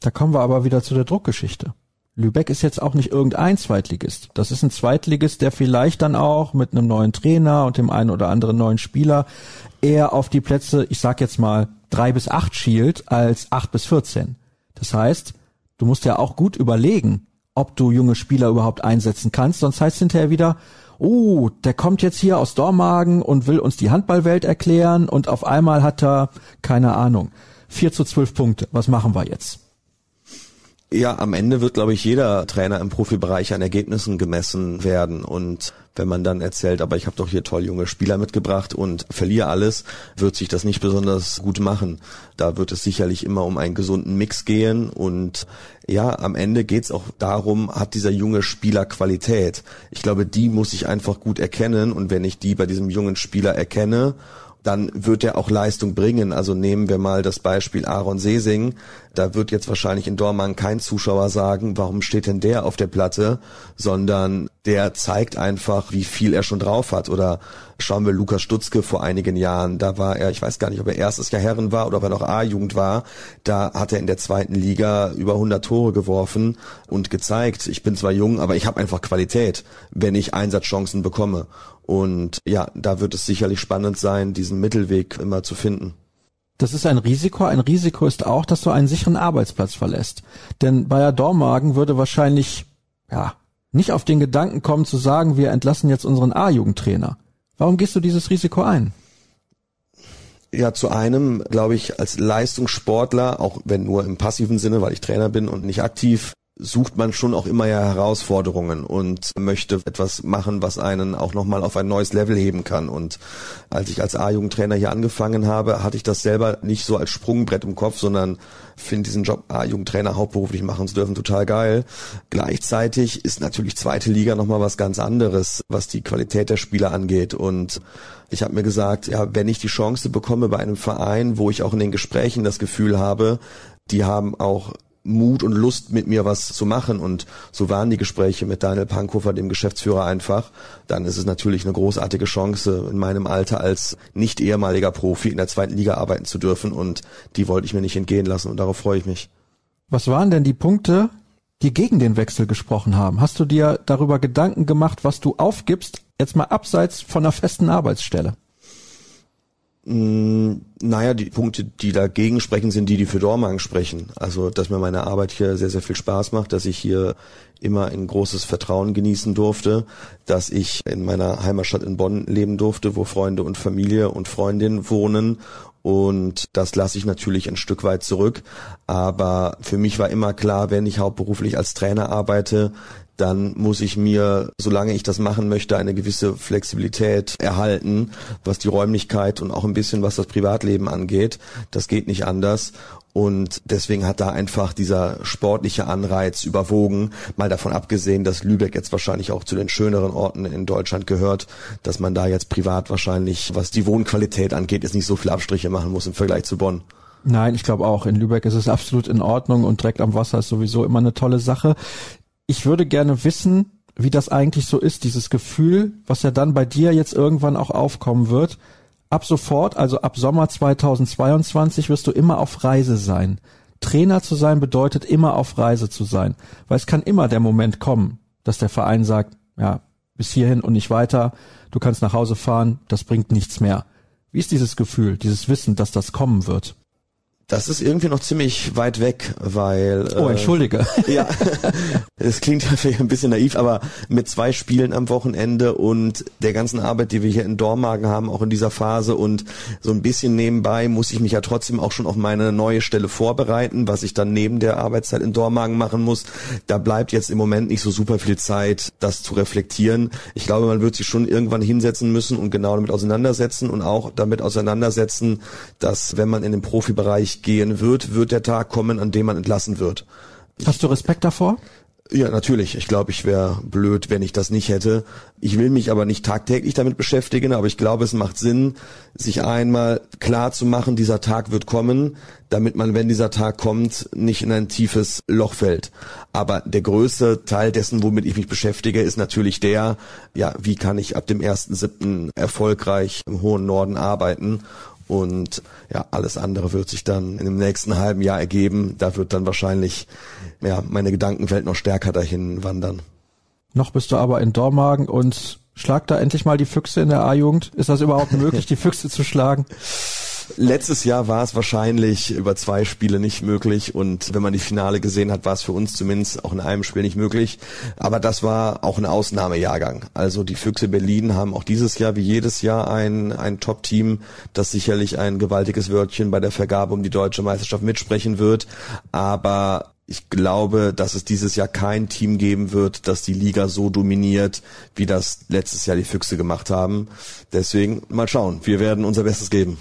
Da kommen wir aber wieder zu der Druckgeschichte. Lübeck ist jetzt auch nicht irgendein Zweitligist. Das ist ein Zweitligist, der vielleicht dann auch mit einem neuen Trainer und dem einen oder anderen neuen Spieler eher auf die Plätze, ich sag jetzt mal, drei bis acht schielt als acht bis vierzehn. Das heißt, du musst ja auch gut überlegen, ob du junge Spieler überhaupt einsetzen kannst, sonst heißt hinterher wieder, oh, der kommt jetzt hier aus Dormagen und will uns die Handballwelt erklären und auf einmal hat er, keine Ahnung, vier zu zwölf Punkte. Was machen wir jetzt? Ja, am Ende wird, glaube ich, jeder Trainer im Profibereich an Ergebnissen gemessen werden. Und wenn man dann erzählt, aber ich habe doch hier toll junge Spieler mitgebracht und verliere alles, wird sich das nicht besonders gut machen. Da wird es sicherlich immer um einen gesunden Mix gehen. Und ja, am Ende geht es auch darum, hat dieser junge Spieler Qualität. Ich glaube, die muss ich einfach gut erkennen. Und wenn ich die bei diesem jungen Spieler erkenne, dann wird er auch Leistung bringen. Also nehmen wir mal das Beispiel Aaron Sesing. Da wird jetzt wahrscheinlich in Dortmund kein Zuschauer sagen, warum steht denn der auf der Platte, sondern der zeigt einfach, wie viel er schon drauf hat. Oder schauen wir Lukas Stutzke vor einigen Jahren, da war er, ich weiß gar nicht, ob er erstes Jahr Herren war oder ob er noch A-Jugend war, da hat er in der zweiten Liga über 100 Tore geworfen und gezeigt, ich bin zwar jung, aber ich habe einfach Qualität, wenn ich Einsatzchancen bekomme. Und ja, da wird es sicherlich spannend sein, diesen Mittelweg immer zu finden. Das ist ein Risiko. Ein Risiko ist auch, dass du einen sicheren Arbeitsplatz verlässt. Denn Bayer Dormagen würde wahrscheinlich, ja, nicht auf den Gedanken kommen zu sagen, wir entlassen jetzt unseren A-Jugendtrainer. Warum gehst du dieses Risiko ein? Ja, zu einem, glaube ich, als Leistungssportler, auch wenn nur im passiven Sinne, weil ich Trainer bin und nicht aktiv, sucht man schon auch immer ja Herausforderungen und möchte etwas machen, was einen auch nochmal auf ein neues Level heben kann. Und als ich als A-Jugendtrainer hier angefangen habe, hatte ich das selber nicht so als Sprungbrett im Kopf, sondern finde diesen Job A-Jugendtrainer hauptberuflich machen zu dürfen total geil. Gleichzeitig ist natürlich zweite Liga nochmal was ganz anderes, was die Qualität der Spieler angeht. Und ich habe mir gesagt, ja, wenn ich die Chance bekomme bei einem Verein, wo ich auch in den Gesprächen das Gefühl habe, die haben auch Mut und Lust, mit mir was zu machen. Und so waren die Gespräche mit Daniel Pankhofer, dem Geschäftsführer, einfach. Dann ist es natürlich eine großartige Chance, in meinem Alter als nicht ehemaliger Profi in der zweiten Liga arbeiten zu dürfen. Und die wollte ich mir nicht entgehen lassen und darauf freue ich mich. Was waren denn die Punkte, die gegen den Wechsel gesprochen haben? Hast du dir darüber Gedanken gemacht, was du aufgibst, jetzt mal abseits von einer festen Arbeitsstelle? Mm, naja, die Punkte, die dagegen sprechen, sind die, die für Dormagen sprechen. Also, dass mir meine Arbeit hier sehr, sehr viel Spaß macht, dass ich hier immer ein großes Vertrauen genießen durfte, dass ich in meiner Heimatstadt in Bonn leben durfte, wo Freunde und Familie und Freundin wohnen und das lasse ich natürlich ein Stück weit zurück. Aber für mich war immer klar, wenn ich hauptberuflich als Trainer arbeite, dann muss ich mir, solange ich das machen möchte, eine gewisse Flexibilität erhalten, was die Räumlichkeit und auch ein bisschen was das Privatleben angeht. Das geht nicht anders. Und deswegen hat da einfach dieser sportliche Anreiz überwogen, mal davon abgesehen, dass Lübeck jetzt wahrscheinlich auch zu den schöneren Orten in Deutschland gehört, dass man da jetzt privat wahrscheinlich, was die Wohnqualität angeht, jetzt nicht so viel Abstriche machen muss im Vergleich zu Bonn. Nein, ich glaube auch. In Lübeck ist es absolut in Ordnung und direkt am Wasser ist sowieso immer eine tolle Sache. Ich würde gerne wissen, wie das eigentlich so ist, dieses Gefühl, was ja dann bei dir jetzt irgendwann auch aufkommen wird, ab sofort, also ab Sommer 2022, wirst du immer auf Reise sein. Trainer zu sein bedeutet immer auf Reise zu sein, weil es kann immer der Moment kommen, dass der Verein sagt, ja, bis hierhin und nicht weiter, du kannst nach Hause fahren, das bringt nichts mehr. Wie ist dieses Gefühl, dieses Wissen, dass das kommen wird? Das ist irgendwie noch ziemlich weit weg, weil. Oh, äh, entschuldige. Ja, es klingt vielleicht ein bisschen naiv, aber mit zwei Spielen am Wochenende und der ganzen Arbeit, die wir hier in Dormagen haben, auch in dieser Phase und so ein bisschen nebenbei muss ich mich ja trotzdem auch schon auf meine neue Stelle vorbereiten, was ich dann neben der Arbeitszeit in Dormagen machen muss. Da bleibt jetzt im Moment nicht so super viel Zeit, das zu reflektieren. Ich glaube, man wird sich schon irgendwann hinsetzen müssen und genau damit auseinandersetzen und auch damit auseinandersetzen, dass wenn man in den Profibereich gehen wird, wird der Tag kommen, an dem man entlassen wird. Hast du Respekt davor? Ja, natürlich. Ich glaube, ich wäre blöd, wenn ich das nicht hätte. Ich will mich aber nicht tagtäglich damit beschäftigen, aber ich glaube, es macht Sinn, sich einmal klar zu machen, dieser Tag wird kommen, damit man, wenn dieser Tag kommt, nicht in ein tiefes Loch fällt. Aber der größte Teil dessen, womit ich mich beschäftige, ist natürlich der, ja, wie kann ich ab dem 1.7. erfolgreich im hohen Norden arbeiten und ja, alles andere wird sich dann in dem nächsten halben Jahr ergeben. Da wird dann wahrscheinlich ja, meine Gedankenwelt noch stärker dahin wandern. Noch bist du aber in Dormagen und schlag da endlich mal die Füchse in der A-Jugend. Ist das überhaupt möglich, die Füchse zu schlagen? Letztes Jahr war es wahrscheinlich über zwei Spiele nicht möglich und wenn man die Finale gesehen hat, war es für uns zumindest auch in einem Spiel nicht möglich. Aber das war auch ein Ausnahmejahrgang. Also die Füchse Berlin haben auch dieses Jahr wie jedes Jahr ein, ein Top-Team, das sicherlich ein gewaltiges Wörtchen bei der Vergabe um die deutsche Meisterschaft mitsprechen wird. Aber ich glaube, dass es dieses Jahr kein Team geben wird, das die Liga so dominiert, wie das letztes Jahr die Füchse gemacht haben. Deswegen mal schauen. Wir werden unser Bestes geben.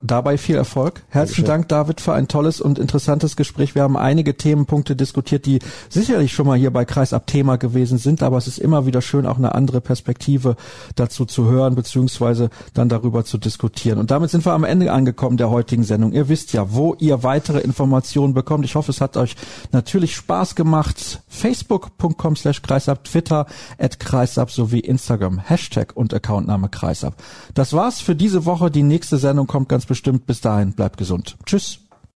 Dabei viel Erfolg. Herzlichen Dank, David, für ein tolles und interessantes Gespräch. Wir haben einige Themenpunkte diskutiert, die sicherlich schon mal hier bei Kreisab Thema gewesen sind, aber es ist immer wieder schön, auch eine andere Perspektive dazu zu hören, beziehungsweise dann darüber zu diskutieren. Und damit sind wir am Ende angekommen der heutigen Sendung. Ihr wisst ja, wo ihr weitere Informationen bekommt. Ich hoffe, es hat euch natürlich Spaß gemacht. Facebook.com slash Kreisab, Twitter at Kreisab sowie Instagram, Hashtag und Accountname Kreisab. Das war's für diese Woche. Die nächste Sendung kommt ganz bestimmt. Bis dahin, bleibt gesund. Tschüss.